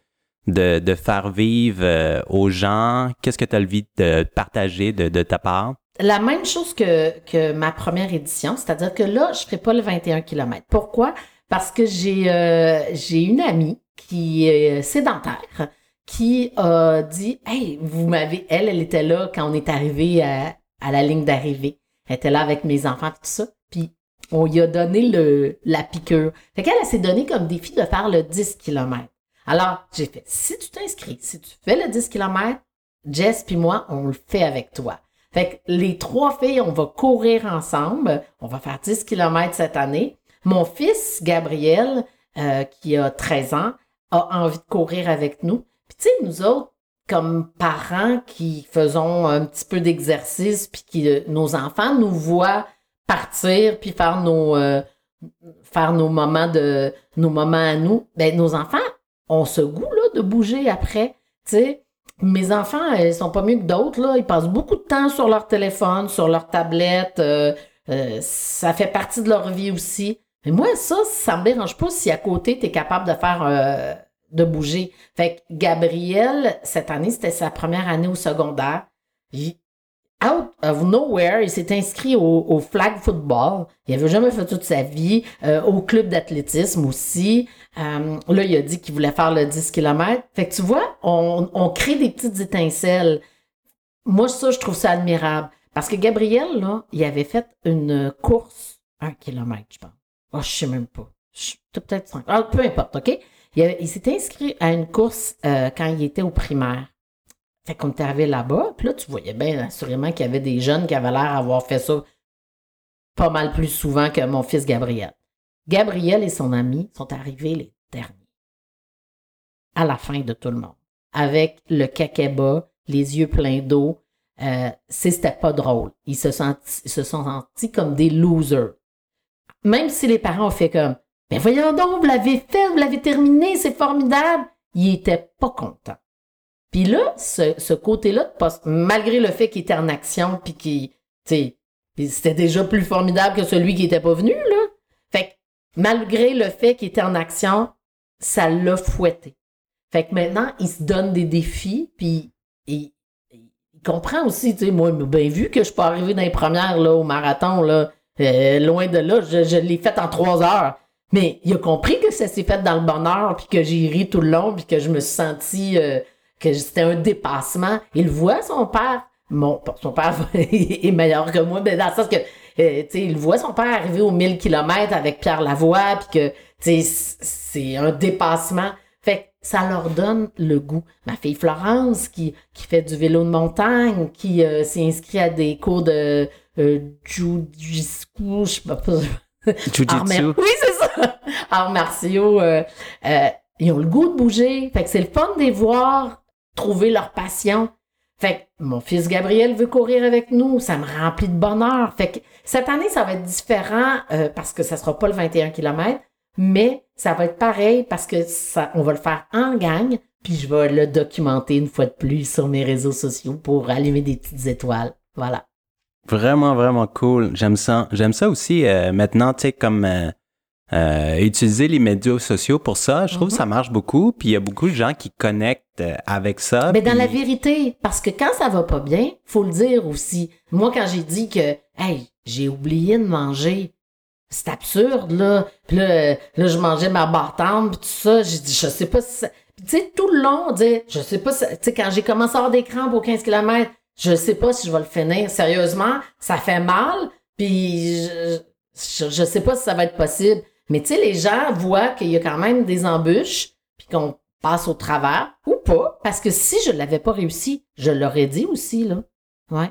de, de faire vivre euh, aux gens, qu'est-ce que tu as envie de partager de, de ta part? La même chose que, que ma première édition, c'est-à-dire que là, je ne ferai pas le 21 km. Pourquoi? Parce que j'ai euh, j'ai une amie qui est sédentaire qui a dit Hey, vous m'avez. Elle, elle était là quand on est arrivé à, à la ligne d'arrivée. Elle était là avec mes enfants tout ça. Puis on lui a donné le, la piqûre. Fait qu'elle, elle s'est donné comme défi de faire le 10 km. Alors, j'ai fait si tu t'inscris, si tu fais le 10 km, Jess puis moi, on le fait avec toi. Fait que les trois filles, on va courir ensemble. On va faire 10 km cette année. Mon fils, Gabriel, euh, qui a 13 ans, a envie de courir avec nous. Tu sais, nous autres, comme parents qui faisons un petit peu d'exercice, puis qui euh, nos enfants nous voient partir, puis faire nos euh, faire nos moments de nos moments à nous, ben nos enfants ont ce goût là de bouger après, tu sais. Mes enfants, ils sont pas mieux que d'autres là, ils passent beaucoup de temps sur leur téléphone, sur leur tablette, euh, euh, ça fait partie de leur vie aussi. Mais moi ça, ça me dérange pas si à côté tu es capable de faire de bouger. Fait que Gabriel, cette année, c'était sa première année au secondaire. Il- out of nowhere, il s'est inscrit au, flag football. Il avait jamais fait toute sa vie. euh, au club d'athlétisme aussi. Euh, là, il a dit qu'il voulait faire le 10 km. Fait que tu vois, on, on crée des petites étincelles. Moi, ça, je trouve ça admirable. Parce que Gabriel, là, il avait fait une course, un kilomètre, je pense. Oh, je sais même pas. Je- Peut-être cinq. Ah, peu importe, OK? Il, s'était inscrit à une course euh, quand il était au primaire. Fait qu'on était arrivé là-bas, puis là, tu voyais bien assurément qu'il y avait des jeunes qui avaient l'air d'avoir fait ça pas mal plus souvent que mon fils Gabriel. Gabriel et son ami sont arrivés les derniers. À la fin de tout le monde. Avec le kakeba, les yeux pleins d'eau. euh, c'était pas drôle. Ils se, ils se sont sentis comme des losers. Même si les parents ont fait comme, ben voyons donc, vous l'avez fait, vous l'avez terminé, c'est formidable. Ils étaient pas contents. Puis là, ce, ce côté-là de poste, malgré le fait qu'il était en action, puis qu'il, c'était déjà plus formidable que celui qui était pas venu, là. Fait que, malgré le fait qu'il était en action, ça l'a fouetté. Fait que maintenant, il se donne des défis, puis il, il comprend aussi, tu sais, moi, bien vu que je suis pas dans les premières, là, au marathon, là, euh, loin de là, je, je l'ai fait en trois heures. Mais il a compris que ça s'est fait dans le bonheur, puis que j'ai ri tout le long, puis que je me suis senti euh, que c'était un dépassement. Il voit son père, mon, son père est meilleur que moi, mais dans le sens que, euh, il voit son père arriver aux 1000 km avec Pierre Lavoie, puis que, c'est un dépassement. Fait que ça leur donne le goût. Ma fille Florence, qui, qui fait du vélo de montagne, qui euh, s'est inscrite à des cours de euh, je sais pas, Oui, c'est ça. Arts martiaux. Euh, euh, ils ont le goût de bouger. Fait que c'est le fun de les voir trouver leur passion. Fait que mon fils Gabriel veut courir avec nous. Ça me remplit de bonheur. Fait que cette année, ça va être différent euh, parce que ça sera pas le 21 km, mais ça va être pareil parce que ça, on va le faire en gang. Puis je vais le documenter une fois de plus sur mes réseaux sociaux pour allumer des petites étoiles. Voilà. Vraiment, vraiment cool. J'aime ça. J'aime ça aussi euh, maintenant, tu sais, comme euh, euh, utiliser les médias sociaux pour ça. Je trouve que ça marche beaucoup. Puis il y a beaucoup de gens qui connectent euh, avec ça. Mais dans la vérité, parce que quand ça va pas bien, faut le dire aussi. Moi, quand j'ai dit que, hey, j'ai oublié de manger, c'est absurde, là. Puis là, là, je mangeais ma bartende, puis tout ça, j'ai dit, je sais pas si ça... Puis tu sais, tout le long, on dit, je sais pas si... Tu sais, quand j'ai commencé à avoir des crampes aux 15 km, je sais pas si je vais le finir. Sérieusement, ça fait mal, puis je, je, je sais pas si ça va être possible. Mais tu sais, les gens voient qu'il y a quand même des embûches, puis qu'on passe au travers, ou pas, parce que si je l'avais pas réussi, je l'aurais dit aussi, là. Ouais.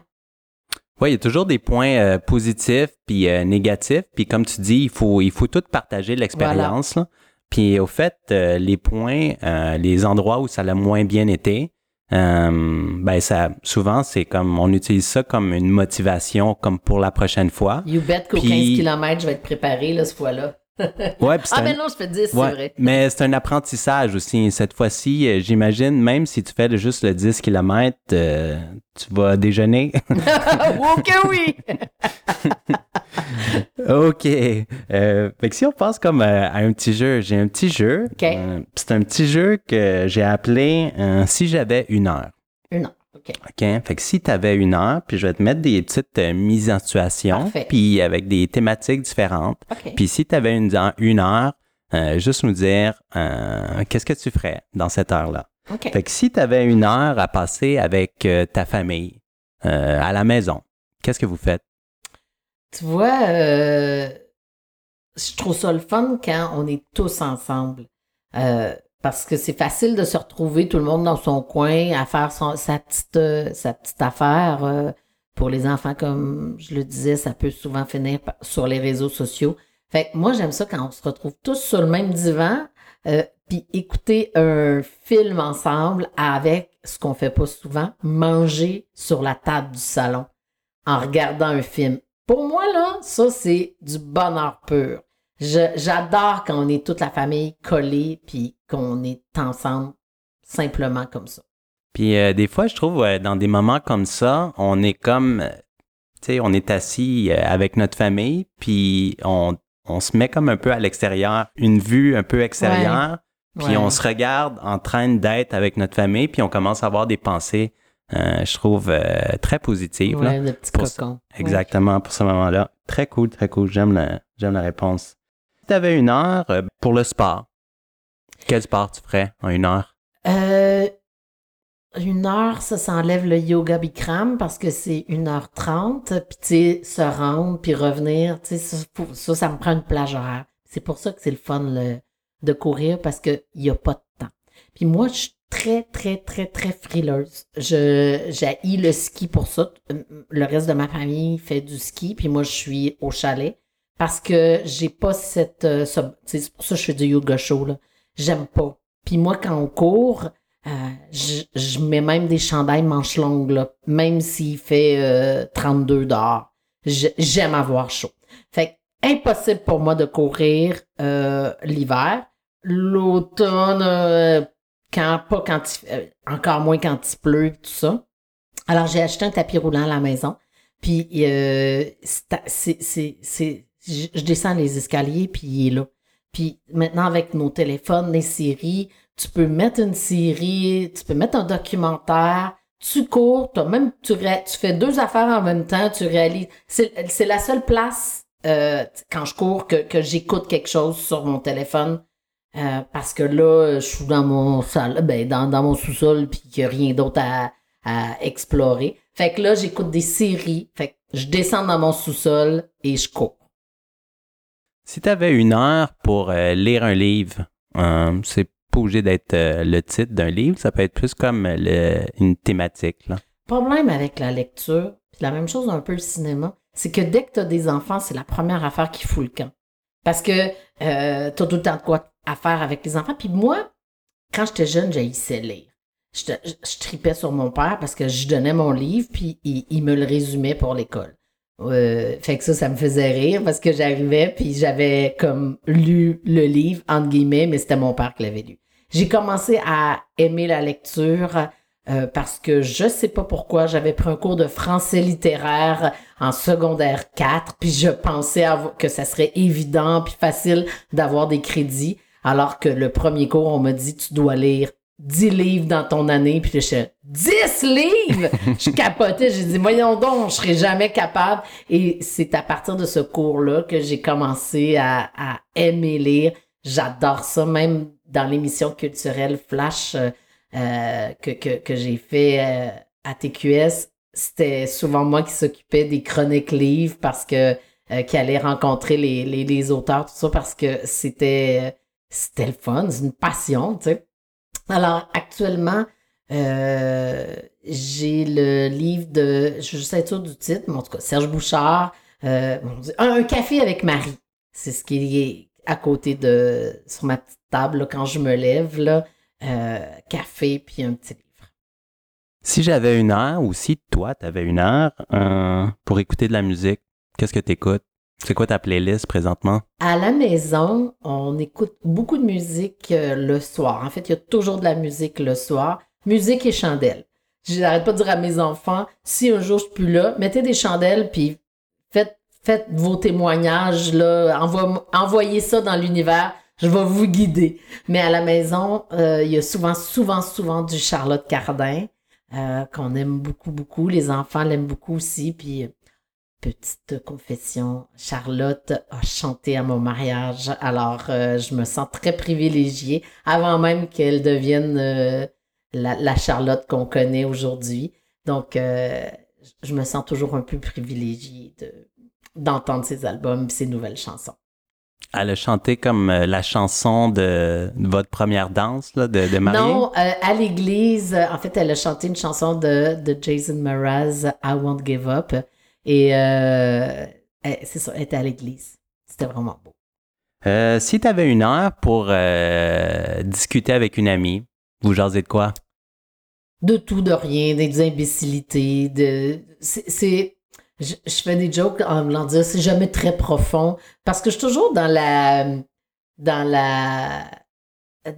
Oui, il y a toujours des points euh, positifs puis euh, négatifs. Puis comme tu dis, il faut, il faut tout partager l'expérience. là. Puis au fait, euh, les points, les endroits où ça l'a moins bien été, euh, ben ça, souvent c'est comme on utilise ça comme une motivation, comme pour la prochaine fois. You bet qu'au Puis- 15 km, je vais être préparé, là, cette fois-là. Ouais, Ah, un- ben non, je fais 10, Ouais, c'est vrai. Mais c'est un apprentissage aussi. Cette fois-ci, euh, j'imagine, même si tu fais juste le 10 km, tu vas déjeuner. oh que oui! OK. Euh, fait que si on passe comme euh, à un petit jeu, j'ai un petit jeu. OK. Euh, c'est un petit jeu que j'ai appelé euh, Si j'avais une heure. Une heure, OK. OK? Fait que si tu avais une heure, puis je vais te mettre des petites euh, mises en situation, Parfait. puis avec des thématiques différentes. Puis si tu avais une, une heure, euh, juste nous dire euh, qu'est-ce que tu ferais dans cette heure-là? OK. Fait que si tu avais une heure à passer avec ta famille à la maison, qu'est-ce que vous faites? Tu vois, euh, je trouve ça le fun quand on est tous ensemble. Euh, parce que c'est facile de se retrouver tout le monde dans son coin à faire sa, petite, euh, sa petite affaire. euh, pour les enfants, comme je le disais, ça peut souvent finir sur les réseaux sociaux. Fait que moi, j'aime ça quand on se retrouve tous sur le même divan, euh, puis écouter un film ensemble avec ce qu'on fait pas souvent, manger sur la table du salon en regardant un film. Pour moi, là, ça, c'est du bonheur pur. Je- J'adore quand on est toute la famille collée puis qu'on est ensemble simplement comme ça. Puis euh, des fois, je trouve, euh, dans des moments comme ça, on est comme, euh, tu sais, on est assis avec notre famille, puis on, on se met comme un peu à l'extérieur, une vue un peu extérieure, puis Ouais. on se regarde en train d'être avec notre famille, puis on commence à avoir des pensées, je trouve, très positives. là. Ouais, le petit Pour- cocon. Exactement, pour ce moment-là. Très cool, très cool. J'aime la, j'aime la réponse. Tu avais une heure euh, pour le sport, quel sport tu ferais en une heure? Euh, une heure, ça s'enlève le yoga Bikram parce que c'est une heure trente. Puis, tu sais, se rendre, puis revenir, tu sais, ça, ça, me prend une plage horaire. C'est pour ça que c'est le fun de courir parce qu'il n'y a pas de temps. Puis moi, je suis très, très, très, très frileuse. Je, j'ai le ski pour ça. Le reste de ma famille fait du ski, puis moi, je suis au chalet parce que j'ai pas cette... euh, c'est pour ça que je fais du yoga chaud, là. J'aime pas. Puis moi, quand on court, Euh, je, je mets même des chandails manches longues, là, même s'il fait euh, 32 dehors. J'aime avoir chaud. Fait impossible pour moi de courir euh, l'hiver. L'automne, euh, quand pas quand il, euh, encore moins quand il pleut, tout ça. Alors j'ai acheté un tapis roulant à la maison. Puis euh, c'est je descends les escaliers puis il est là. Puis maintenant avec nos téléphones, les séries, tu peux mettre une série, tu peux mettre un documentaire, tu cours, t'as même tu, ré- tu fais deux affaires en même temps, tu réalises. C'est c'est la seule place euh, quand je cours que, que j'écoute quelque chose sur mon téléphone. Euh, parce que là, je suis dans mon salle, ben dans, dans mon sous-sol, puis qu'il n'y a rien d'autre à, à explorer. Fait que là, j'écoute des séries. Fait que je descends dans mon sous-sol et je cours. Si tu avais une heure pour euh, lire un livre, euh, c'est pas obligé d'être euh, le titre d'un livre, ça peut être plus comme une thématique. Là. problème avec la lecture, puis la même chose un peu le cinéma, c'est que dès que tu as des enfants, c'est la première affaire qui fout le camp. Parce que tu as tout le temps de quoi à faire avec les enfants. Puis moi, quand j'étais jeune, j'haïssais lire. Je, tripais sur mon père parce que je donnais mon livre, puis il me le résumait pour l'école. Euh, fait que ça, ça me faisait rire parce que j'arrivais, puis j'avais comme lu le livre, entre guillemets, mais c'était mon père qui l'avait lu. J'ai commencé à aimer la lecture euh, parce que je sais pas pourquoi j'avais pris un cours de français littéraire en secondaire 4 puis je pensais que ça serait évident puis facile d'avoir des crédits alors que le premier cours on m'a dit tu dois lire 10 livres dans ton année puis je suis 10 livres? Je capotais j'ai dit voyons donc je serai jamais capable. Et c'est à partir de ce cours là que j'ai commencé à, à aimer lire. J'adore ça même dans l'émission culturelle Flash euh, euh, que, que, que j'ai fait euh, à TQS, c'était souvent moi qui s'occupais des chroniques livres parce que euh, qui allait rencontrer les, les, les auteurs, tout ça, parce que c'était c'était le fun, c'est une passion, tu sais. Alors, actuellement, euh, j'ai le livre de, je suis juste être du titre, mais en tout cas, Serge Bouchard, euh, un, café avec Marie. C'est ce qui est à côté de, sur ma petite table, quand je me lève, là, euh, café puis un petit livre. Si j'avais une heure ou si toi, tu avais une heure pour écouter de la musique, qu'est-ce que tu écoutes? C'est quoi ta playlist présentement? À la maison, on écoute beaucoup de musique euh, le soir. En fait, il y a toujours de la musique le soir. Musique et chandelles. J'arrête pas de dire à mes enfants, si un jour je suis plus là, mettez des chandelles puis faites, vos témoignages, là, envoyez ça dans l'univers. Je vais vous guider. Mais à la maison, euh, il y a souvent, souvent, souvent du Charlotte Cardin euh, qu'on aime beaucoup, beaucoup. Les enfants l'aiment beaucoup aussi. Puis petite confession, Charlotte a chanté à mon mariage. Alors, euh, je me sens très privilégiée avant même qu'elle devienne euh, la, la Charlotte qu'on connaît aujourd'hui. Donc, euh, je me sens toujours un peu privilégiée de, d'entendre ses albums, ses nouvelles chansons. Elle a chanté comme la chanson de, de votre première danse là, de, de mariée? Non, euh, à l'église, en fait, elle a chanté une chanson de, de Jason Mraz, I Won't Give Up. Et euh, c'est ça, elle était à l'église. C'était vraiment beau. Euh, si tu avais une heure pour euh, discuter avec une amie, vous jasez de quoi? De tout, de rien, des imbécilités, de... C'est... c'est- Je, je fais des jokes en me disant c'est jamais très profond parce que je suis toujours dans la dans la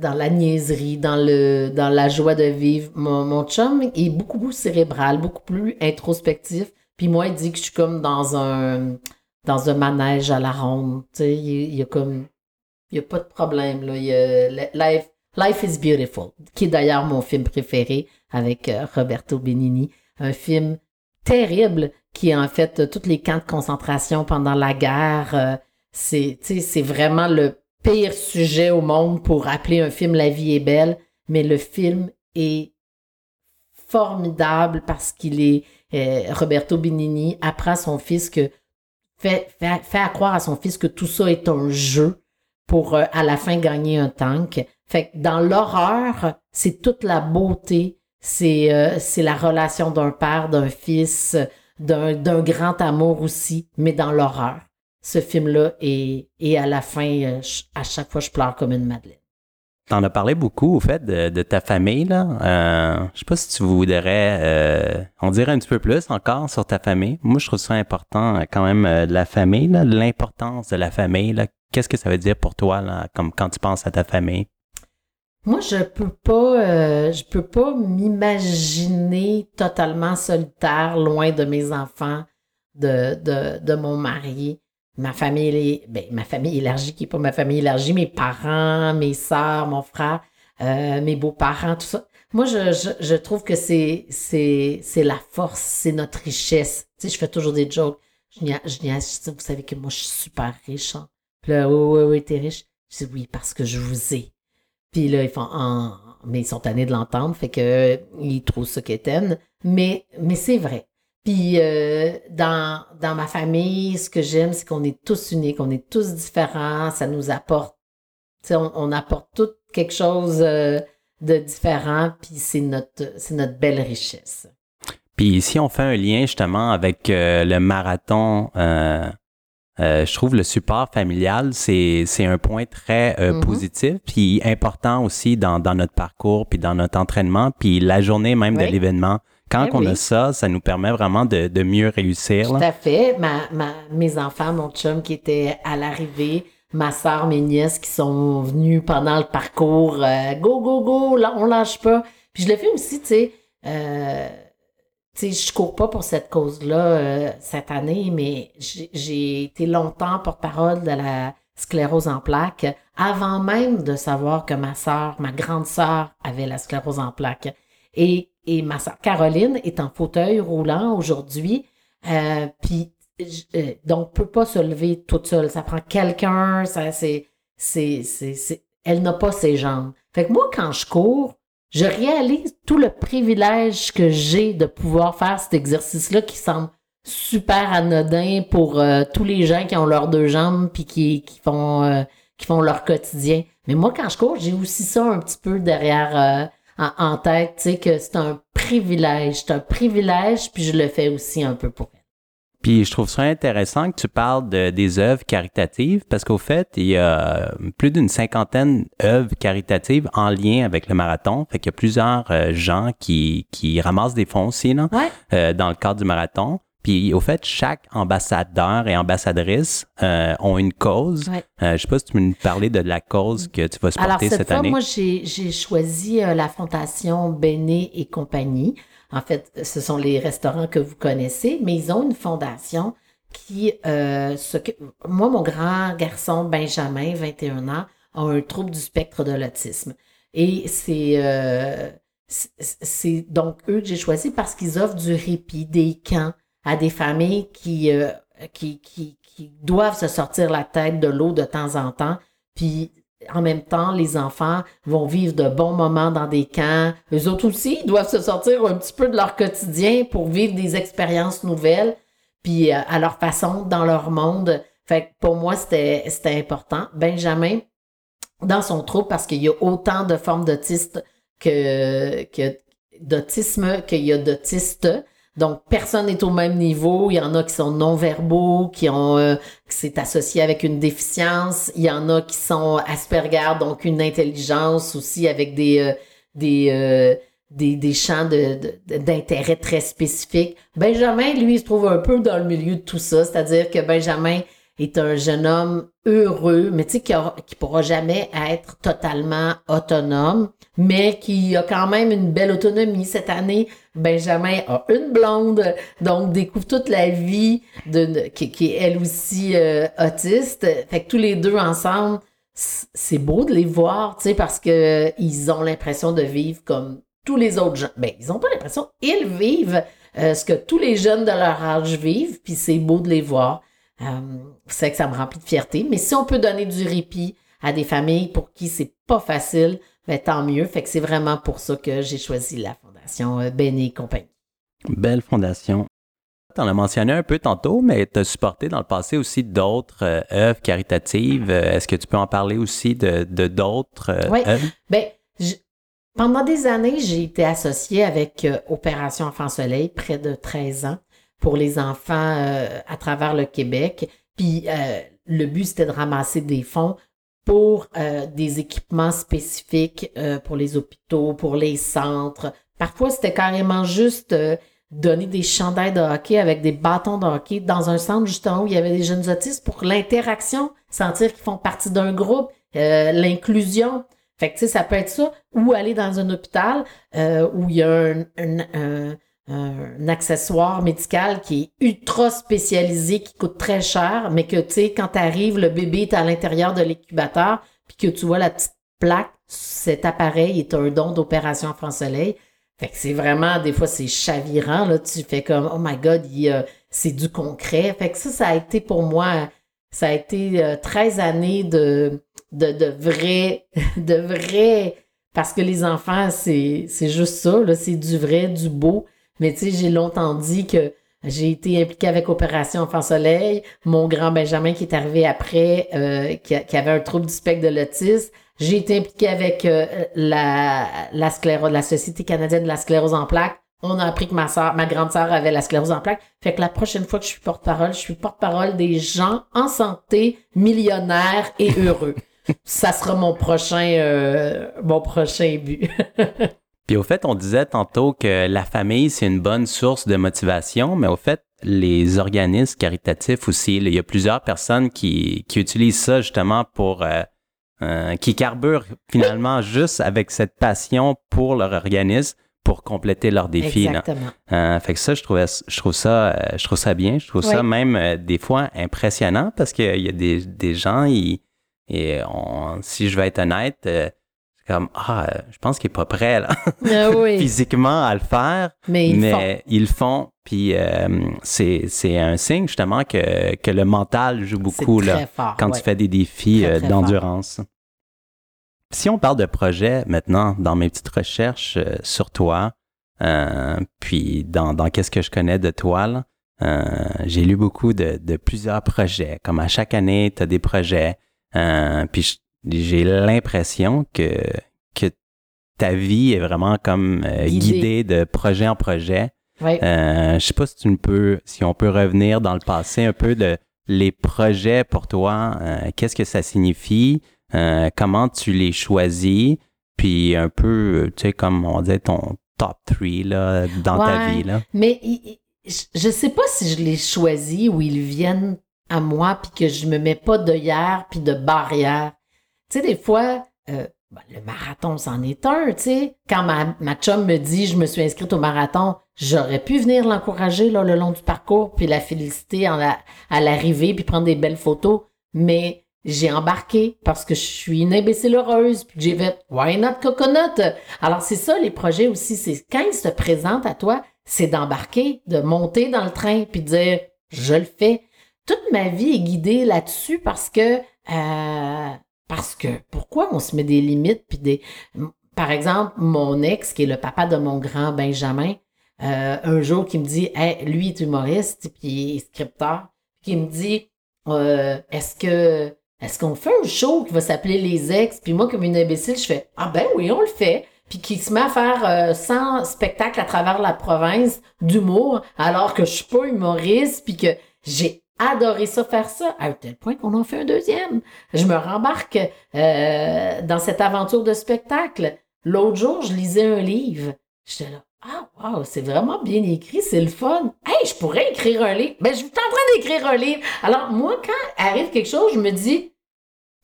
dans la niaiserie, dans le dans la joie de vivre. Mon, mon chum est beaucoup plus cérébral, beaucoup plus introspectif. Puis moi, il dit que je suis comme dans un dans un manège à la ronde. Tu sais, il, y a comme il y a pas de problème là. Il y a, life Life is Beautiful, qui est d'ailleurs mon film préféré avec euh, Roberto Benigni, un film terrible qui est en fait euh, tous les camps de concentration pendant la guerre. euh, c'est c'est vraiment le pire sujet au monde pour appeler un film La vie est belle, mais le film est formidable parce qu'il est euh, Roberto Benigni apprend à son fils que fait, fait, fait à croire à son fils que tout ça est un jeu pour euh, à la fin gagner un tank. Fait que dans l'horreur, c'est toute la beauté, c'est euh, c'est la relation d'un père, d'un fils, d'un grand amour aussi, mais dans l'horreur. Ce film-là est et à la fin, à chaque fois, je pleure comme une madeleine. T'en as parlé beaucoup, au fait, de, ta famille, là. Euh, je sais pas si tu voudrais, euh, on dirait un petit peu plus encore sur ta famille. Moi, je trouve ça important, euh, quand même, de la famille, l'importance de la famille. Qu'est-ce que ça veut dire pour toi, là, comme quand tu penses à ta famille? Moi, je peux pas, je peux pas m'imaginer totalement solitaire, loin de mes enfants, de, de, de mon mari ma famille, ben, ma famille élargie, qui n'est pas ma famille élargie, mes parents, mes sœurs, mon frère, euh, mes beaux-parents, tout ça. Moi, je, je, trouve que c'est, c'est, c'est la force, c'est notre richesse. Tu sais, je fais toujours des jokes. Je n'y je, je vous savez que moi, je suis super riche. Hein? Puis là, oui, oui, oui, t'es riche. Je dis oui, parce que je vous ai. Puis là, ils font, ah, mais ils sont tannés de l'entendre, fait que ils trouvent ça qu'étaient. Mais, mais c'est vrai. Puis euh, dans, dans ma famille, ce que j'aime, c'est qu'on est tous uniques, on est tous différents, ça nous apporte, on, on apporte tout quelque chose euh, de différent, puis c'est notre, c'est notre belle richesse. Puis si on fait un lien justement avec euh, le marathon, je trouve le support familial, c'est, c'est un point très mm-hmm. positif, puis important aussi dans, dans notre parcours, puis dans notre entraînement, puis la journée même de l'événement. Quand ben on a ça, ça nous permet vraiment de, mieux réussir. Tout à fait. Ma, ma, mes enfants, mon chum qui était à l'arrivée, ma soeur, mes nièces qui sont venues pendant le parcours, euh, go, go, go, là, on lâche pas. Puis je le fais aussi, tu sais, euh, tu sais, je cours pas pour cette cause-là euh, cette année, mais j'ai été longtemps porte-parole de la sclérose en plaques avant même de savoir que ma soeur, ma grande sœur avait la sclérose en plaques. Et et ma soeur Caroline est en fauteuil roulant aujourd'hui. Euh, puis euh, donc peut pas se lever toute seule. Ça prend quelqu'un. Ça c'est c'est c'est elle n'a pas ses jambes. Fait que moi quand je cours, je réalise tout le privilège que j'ai de pouvoir faire cet exercice-là qui semble super anodin pour euh, tous les gens qui ont leurs deux jambes puis qui, qui font euh, qui font leur quotidien. Mais moi quand je cours, j'ai aussi ça un petit peu derrière en, tête, tu sais, que c'est un privilège. C'est un privilège, puis je le fais aussi un peu pour elle. Puis je trouve ça intéressant que tu parles de, des œuvres caritatives parce qu'au fait, il y a plus d'une cinquantaine d'œuvres caritatives en lien avec le marathon. Fait qu'il y a plusieurs euh, gens qui, qui ramassent des fonds aussi là, euh, dans le cadre du marathon. Puis au fait, chaque ambassadeur et ambassadrice euh, ont une cause. Euh, je sais pas si tu peux nous parler de la cause que tu vas supporter cette, année. Moi, j'ai choisi euh, la fondation Béné et compagnie. En fait, ce sont les restaurants que vous connaissez, mais ils ont une fondation qui euh, Moi, mon grand garçon Benjamin, 21 ans, a un trouble du spectre de l'autisme. Et c'est c'est donc eux que j'ai choisi parce qu'ils offrent du répit, des camps à des familles qui, euh, qui, qui, qui, doivent se sortir la tête de l'eau de temps en temps. Puis en même temps, les enfants vont vivre de bons moments dans des camps. Eux autres aussi doivent se sortir un petit peu de leur quotidien pour vivre des expériences nouvelles, puis euh, à leur façon, dans leur monde. Fait que pour moi, c'était, important. Benjamin, dans son troupe, parce qu'il y a autant de formes d'autistes que, que d'autisme qu'il y a d'autistes. Donc, personne n'est au même niveau. Il y en a qui sont non-verbaux, qui ont, euh, c'est associé avec une déficience. Il y en a qui sont Asperger, donc une intelligence aussi avec des, euh, des, euh, des, des, champs d'intérêt de, très spécifiques. Benjamin, lui, il se trouve un peu dans le milieu de tout ça. C'est-à-dire que Benjamin, est un jeune homme heureux, mais tu sais, qui, qui pourra jamais être totalement autonome, mais qui a quand même une belle autonomie. Cette année, Benjamin a une blonde, donc découvre toute la vie de, qui, est elle aussi euh, autiste. Fait que tous les deux ensemble, c'est beau de les voir, tu sais, parce que ils ont l'impression de vivre comme tous les autres gens. Ben, ils ont pas l'impression, ils vivent euh, ce que tous les jeunes de leur âge vivent, puis c'est beau de les voir. Euh, c'est que ça me remplit de fierté. Mais si on peut donner du répit à des familles pour qui c'est pas facile, ben, tant mieux. Fait que c'est vraiment pour ça que j'ai choisi la Fondation euh, Béné Compagnie. Belle fondation. Tu en as mentionné un peu tantôt, mais tu as supporté dans le passé aussi d'autres euh, œuvres caritatives. Est-ce que tu peux en parler aussi de d'autres oui. Ben, pendant des années, j'ai été associée avec Opération Enfant Soleil, près de 13 ans pour les enfants euh, à travers le Québec. Puis euh, le but, c'était de ramasser des fonds pour euh, des équipements spécifiques euh, pour les hôpitaux, pour les centres. Parfois, c'était carrément juste euh, donner des chandails de hockey avec des bâtons de hockey dans un centre justement où il y avait des jeunes autistes pour l'interaction, sentir qu'ils font partie d'un groupe, l'inclusion. Fait que tu sais, ça peut être ça, ou aller dans un hôpital où il y a un accessoire médical qui est ultra spécialisé, qui coûte très cher, mais que, tu sais, quand t'arrives, le bébé est à l'intérieur de l'incubateur, puis que tu vois la petite plaque, cet appareil est un don d'opération France Soleil. Fait que c'est vraiment, des fois, c'est chavirant, là. Tu fais comme, oh my God, c'est du concret. Fait que ça, ça a été pour moi, ça a été 13 euh, années de, de, de vrai, de vrai, parce que les enfants, c'est, c'est juste ça, là. C'est du vrai, du beau. Mais tu sais, j'ai longtemps dit que j'ai été impliquée avec Opération Enfant Soleil. Mon grand Benjamin qui est arrivé après, euh, qui, avait un trouble du spectre de l'autisme. J'ai été impliquée avec euh, la, la sclérose, la Société canadienne de la sclérose en plaques. On a appris que ma soeur, ma grande sœur avait la sclérose en plaques. Fait que la prochaine fois que je suis porte-parole, je suis porte-parole des gens en santé, millionnaires et heureux. Ça sera mon prochain, euh, mon prochain but. Puis au fait, on disait tantôt que la famille, c'est une bonne source de motivation, mais au fait, les organismes caritatifs aussi, il y a plusieurs personnes qui, qui utilisent ça justement pour... Euh, euh, qui carburent finalement juste avec cette passion pour leur organisme pour compléter leur défi. Exactement. Euh, fait que ça, je trouvais, je trouve ça, je trouve ça bien. Je trouve ça même des fois impressionnant parce qu'il y a des, des gens, ils, et on, si je vais être honnête, comme ah je pense qu'il est pas prêt là, ah physiquement à le faire mais ils, le font. puis euh, c'est un signe justement que, que le mental joue beaucoup là quand tu fais des défis euh, d'endurance. Si on parle de projet maintenant dans mes petites recherches euh, sur toi puis dans, dans qu'est-ce que je connais de toi j'ai lu beaucoup de, de, plusieurs projets. Comme à chaque année tu as des projets puis j'ai l'impression que, que ta vie est vraiment comme euh, guidée de projet en projet. Ouais. Euh, je sais pas si tu peux, si on peut revenir dans le passé un peu de les projets pour toi. Euh, qu'est-ce que ça signifie? Euh, comment tu les choisis? Puis un peu, tu sais, comme on dit, ton top 3 là, dans ta vie. Là. Mais je sais pas si je les choisis ou ils viennent à moi puis que je me mets pas d'œillère puis de barrière. Tu sais, des fois, euh, ben, le marathon, c'en est un, tu sais. Quand ma, ma chum me dit, je me suis inscrite au marathon, j'aurais pu venir l'encourager là, le long du parcours, puis la féliciter en la, à l'arrivée, puis prendre des belles photos. Mais j'ai embarqué parce que je suis une imbécile heureuse, puis j'ai fait « Why not coconut? » Alors, c'est ça, les projets aussi, c'est quand ils se présentent à toi, c'est d'embarquer, de monter dans le train, puis de dire « Je le fais. » Toute ma vie est guidée là-dessus parce que... Euh, parce que pourquoi on se met des limites puis des par exemple mon ex qui est le papa de mon grand Benjamin euh, un jour qui me dit lui est humoriste puis il est scripteur qui me dit euh, est-ce que est-ce qu'on fait un show qui va s'appeler les ex? Puis moi comme une imbécile je fais ah ben oui on le fait. Puis qui se met à faire euh, 100 spectacles à travers la province d'humour alors que je suis pas humoriste puis que j'ai adoré ça, faire ça, à tel point qu'on en fait un deuxième. Je me rembarque euh, dans cette aventure de spectacle. L'autre jour, je lisais un livre. J'étais là, ah wow, c'est vraiment bien écrit, c'est le fun. Hey, je pourrais écrire un livre. Ben, je suis en train d'écrire un livre. Alors, moi, quand arrive quelque chose, je me dis,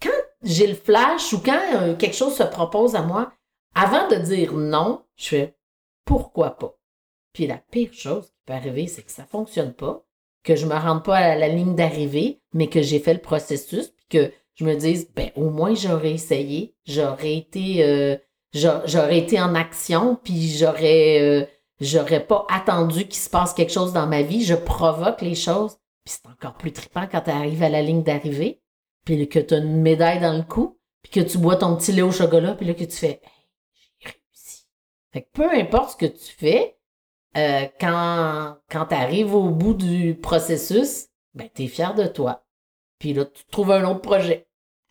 quand j'ai le flash ou quand euh, quelque chose se propose à moi, avant de dire non, je fais pourquoi pas. Puis la pire chose qui peut arriver, c'est que ça fonctionne pas que je me rende pas à la ligne d'arrivée, mais que j'ai fait le processus, puis que je me dise, ben au moins j'aurais essayé, j'aurais été, euh, j'aurais été en action, puis j'aurais, euh, j'aurais pas attendu qu'il se passe quelque chose dans ma vie. Je provoque les choses, puis c'est encore plus trippant quand tu arrives à la ligne d'arrivée, puis que tu as une médaille dans le cou, puis que tu bois ton petit lait au chocolat, puis là que tu fais, j'ai réussi. Fait que peu importe ce que tu fais, euh, quand, quand tu arrives au bout du processus, ben, tu es fier de toi. Puis là, tu trouves un autre projet.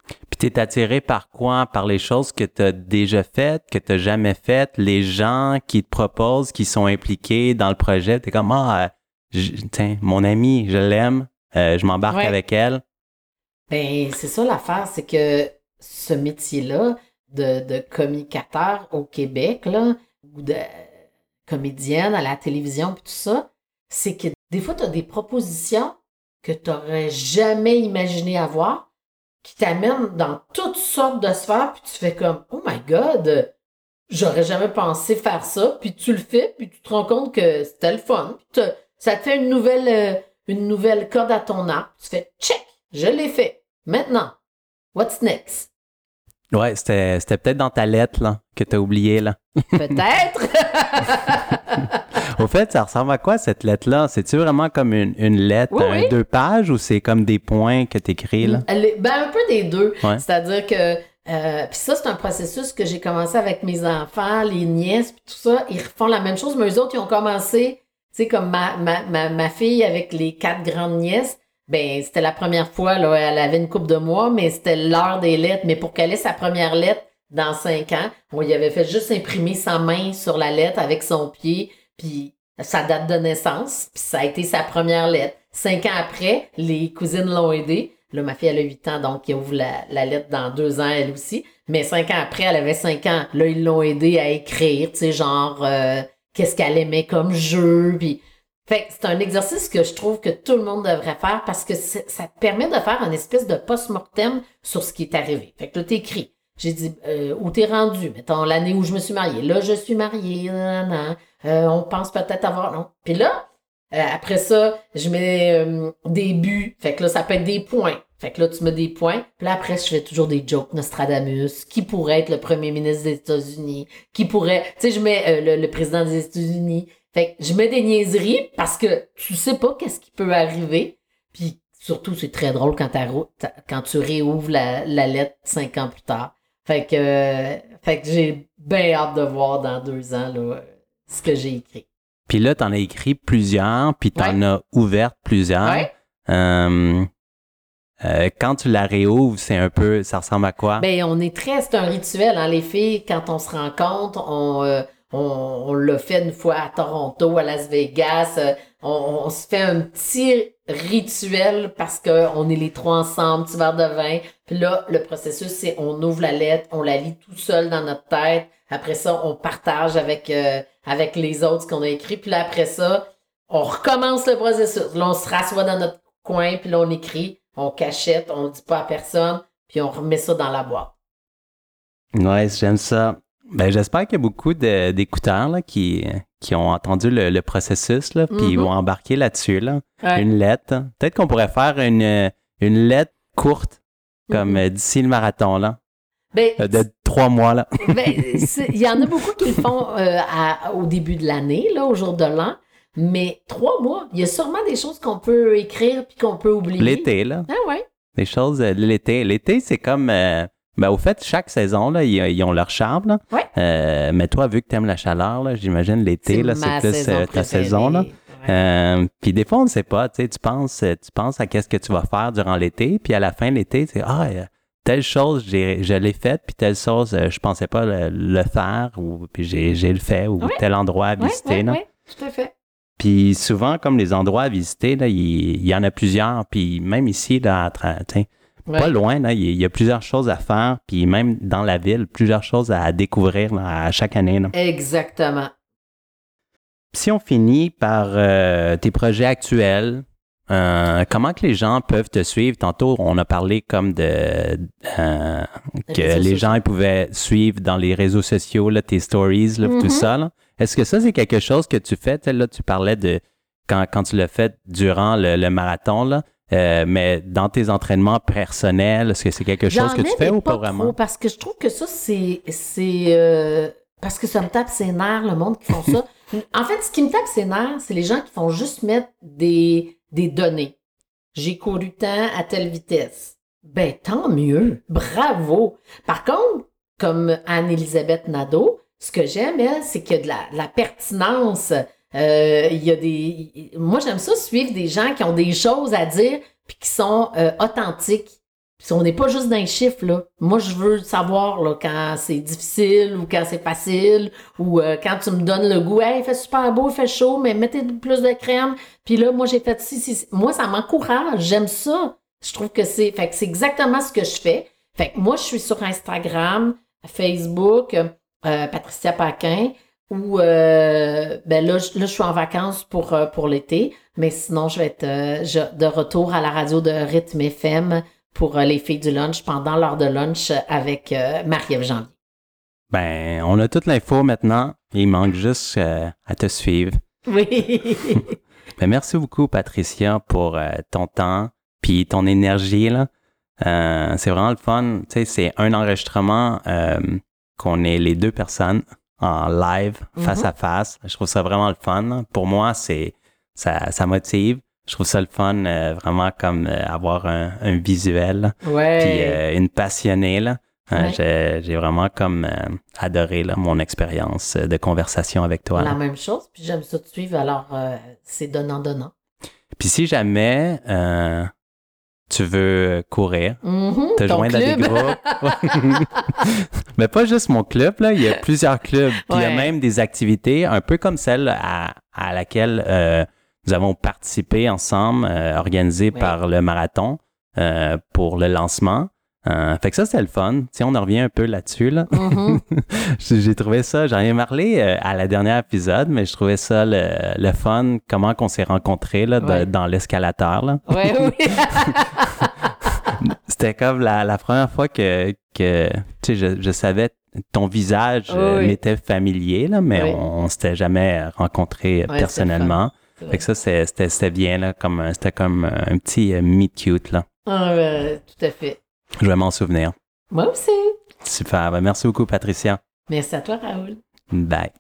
Puis tu es attiré par quoi? Par les choses que tu as déjà faites, que tu jamais faites, les gens qui te proposent, qui sont impliqués dans le projet. Tu es comme, ah, tiens, mon ami, je l'aime, euh, je m'embarque avec elle. Ben, c'est ça l'affaire, c'est que ce métier-là de, de communicateur au Québec, là, ou de comédienne à la télévision, puis tout ça, c'est que des fois, tu as des propositions que tu n'aurais jamais imaginé avoir, qui t'amènent dans toutes sortes de sphères, puis tu fais comme, oh my God, j'aurais jamais pensé faire ça, puis tu le fais, puis tu te rends compte que c'était le fun, ça te fait une nouvelle, euh, une nouvelle corde à ton arc, tu fais, check, je l'ai fait. Maintenant, what's next? Ouais, c'était, c'était peut-être dans ta lettre là, que tu as oublié. Là. Peut-être! Au fait, ça ressemble à quoi cette lettre-là? C'est-tu vraiment comme une, une lettre, Oui, un deux pages ou c'est comme des points que tu écris là? Ben, un peu des deux. Ouais. C'est-à-dire que, euh, puis ça, c'est un processus que j'ai commencé avec mes enfants, les nièces, puis tout ça. Ils refont la même chose, mais eux autres, ils ont commencé, tu sais, comme ma, ma, ma, ma fille avec les quatre grandes nièces. Ben, c'était la première fois, là, elle avait une coupe de mois, mais c'était l'heure des lettres. Mais pour qu'elle ait sa première lettre dans cinq ans, on y avait fait juste imprimer sa main sur la lettre avec son pied, puis sa date de naissance, puis ça a été sa première lettre. Cinq ans après, les cousines l'ont aidé. Là, ma fille, elle a 8 ans, donc il ouvre la, la lettre dans deux ans, elle aussi. Mais cinq ans après, elle avait cinq ans. Là, ils l'ont aidé à écrire, tu sais, genre, euh, qu'est-ce qu'elle aimait comme jeu, puis... Fait c'est un exercice que je trouve que tout le monde devrait faire parce que ça te permet de faire une espèce de post-mortem sur ce qui est arrivé. Fait que là, t'écris. J'ai dit, euh, où t'es rendu? Mettons, l'année où je me suis mariée. Là, je suis mariée. Euh, on pense peut-être avoir... Non. Puis là, euh, après ça, je mets euh, des buts. Fait que là, ça peut être des points. Fait que là, tu mets des points. Puis là, après, je fais toujours des jokes. Nostradamus. Qui pourrait être le premier ministre des États-Unis? Qui pourrait... Tu sais, je mets le président des États-Unis. Fait que je mets des niaiseries parce que tu sais pas qu'est-ce qui peut arriver. Puis surtout, c'est très drôle quand, quand tu réouvres la, la lettre cinq ans plus tard. Fait que, euh, fait que j'ai bien hâte de voir dans deux ans là, ce que j'ai écrit. Puis là, t'en as écrit plusieurs, puis t'en as ouvert plusieurs. Ouais. Euh, euh, quand tu la réouvres, c'est un peu, ça ressemble à quoi? Ben, on est très, c'est un rituel, hein, les filles, quand on se rencontre, on, euh, on, on l'a fait une fois à Toronto, à Las Vegas, euh, on, se fait un petit rituel parce que on est les trois ensemble, petit verre de vin. Puis là, le processus, c'est on ouvre la lettre, on la lit tout seul dans notre tête. Après ça, on partage avec, euh, avec les autres ce qu'on a écrit. Puis là, après ça, on recommence le processus. Là, on se rassoit dans notre coin, puis là, on écrit, on cachette, on ne dit pas à personne, puis on remet ça dans la boîte. Ouais, j'aime ça. Ben, j'espère qu'il y a beaucoup d'écouteurs là, qui, qui ont entendu le, le processus, là, puis ils Mhm. vont embarquer là-dessus. Là. Ouais. Une lettre. Peut-être qu'on pourrait faire une, une lettre courte, comme Mhm. euh, d'ici le marathon, là, Ben, euh, de trois mois. Là. ben, il y en a beaucoup qui le font euh, à- au début de l'année, là, au jour de l'an. Mais trois mois, il y a sûrement des choses qu'on peut écrire puis qu'on peut oublier. L'été, là. Ah ouais. Des choses de l'été. L'été, c'est comme. euh, ben, au fait, chaque saison, là, ils, ils ont leur charme. Là. Ouais. Euh, mais toi, vu que tu aimes la chaleur, là, j'imagine l'été, là, c'est plus saison euh, ta saison. Là. Euh, puis des fois, on ne sait pas, tu sais, tu penses, euh, tu penses à qu'est-ce que tu vas faire durant l'été, puis à la fin de l'été, c'est ah, telle chose, j'ai, je l'ai faite, puis telle chose, je pensais pas le, le faire, ou puis j'ai, j'ai le fait, ou Ouais. tel endroit à visiter. là. ouais, tout à fait. Puis souvent, comme les endroits à visiter, là, il, il y en a plusieurs, puis même ici, là, à tu Ouais. pas loin, là, il y- a plusieurs choses à faire, puis même dans la ville, plusieurs choses à découvrir là, à chaque année. là. Exactement. Si on finit par euh, tes projets actuels, euh, comment que les gens peuvent te suivre? Tantôt, on a parlé comme de euh, que les gens ils pouvaient suivre dans les réseaux sociaux là, tes stories, là, tout ça. là. Est-ce que ça, c'est quelque chose que tu fais? Là, tu parlais de quand, quand tu l'as fait durant le, le marathon, là, euh, mais dans tes entraînements personnels, est-ce que c'est quelque chose que tu ai, fais ou pas trop, vraiment? parce que je trouve que ça, c'est. c'est euh, parce que ça me tape ses nerfs, le monde qui font ça. en fait, ce qui me tape ses nerfs, c'est les gens qui font juste mettre des, des données. J'ai couru tant à telle vitesse. Ben, tant mieux. Bravo. Par contre, comme Anne-Élisabeth Nadeau, ce que j'aime, elle, c'est qu'il y a de la, de la pertinence. Euh, il y a des. Moi, j'aime ça suivre des gens qui ont des choses à dire puis qui sont euh, authentiques. Puis on n'est pas juste dans les chiffres, là. Moi, je veux savoir là, quand c'est difficile ou quand c'est facile ou euh, quand tu me donnes le goût. Hey, il fait super beau, il fait chaud, mais mettez plus de crème. Puis là, moi, j'ai fait ci, ci, ci. Moi, ça m'encourage. J'aime ça. Je trouve que c'est. Fait que c'est exactement ce que je fais. Fait que moi, je suis sur Instagram, Facebook, euh, Patricia Paquin, ou euh, ben là, je- là, je suis en vacances pour, euh, pour l'été, mais sinon, je vais être euh, je- de retour à la radio de Rythme FM pour euh, les filles du lunch pendant l'heure de lunch avec Marie-Ève Janvier. Ben, on a toute l'info maintenant. Il manque juste à te suivre. Oui. Ben, merci beaucoup, Patricia, pour ton temps puis ton énergie. Là. C'est vraiment le fun. Tu sais, c'est un enregistrement qu'on est les deux personnes en live, face Mhm. à face. Je trouve ça vraiment le fun. Pour moi, c'est ça, ça motive. Je trouve ça le fun, euh, vraiment comme euh, avoir un, un visuel, ouais. puis euh, une passionnée. Là. Ouais. j'ai, vraiment comme adoré là, mon expérience de conversation avec toi. là. La même chose, puis j'aime ça te suivre, alors euh, c'est donnant-donnant. Puis si jamais euh, tu veux courir, Mhm, te joindre à des groupes. Mais pas juste mon club, là. Il y a plusieurs clubs. Puis il y a même des activités un peu comme celle à, à laquelle euh, nous avons participé ensemble, euh, organisée par le marathon euh, pour le lancement. Euh, fait que ça, c'était le fun. Tu sais, on en revient un peu là-dessus, là. Mhm. J'ai j'ai trouvé ça, j'en ai parlé euh, à la dernière épisode, mais je trouvais ça le, le fun, comment qu'on s'est rencontrés là, de- Ouais. dans l'escalateur. là. Ouais, oui. C'était comme la, la première fois que, que tu sais, je, je savais ton visage euh, Oui. m'était familier, là, mais Oui. on, on s'était jamais rencontrés Ouais, personnellement. Fait que ça, c'était bien, là, comme, un- c'était comme un petit meet cute. Là. Ah, tout à fait. Je vais m'en souvenir. Moi aussi. Super. Ben, merci beaucoup, Patricia. Merci à toi, Raoul. Bye.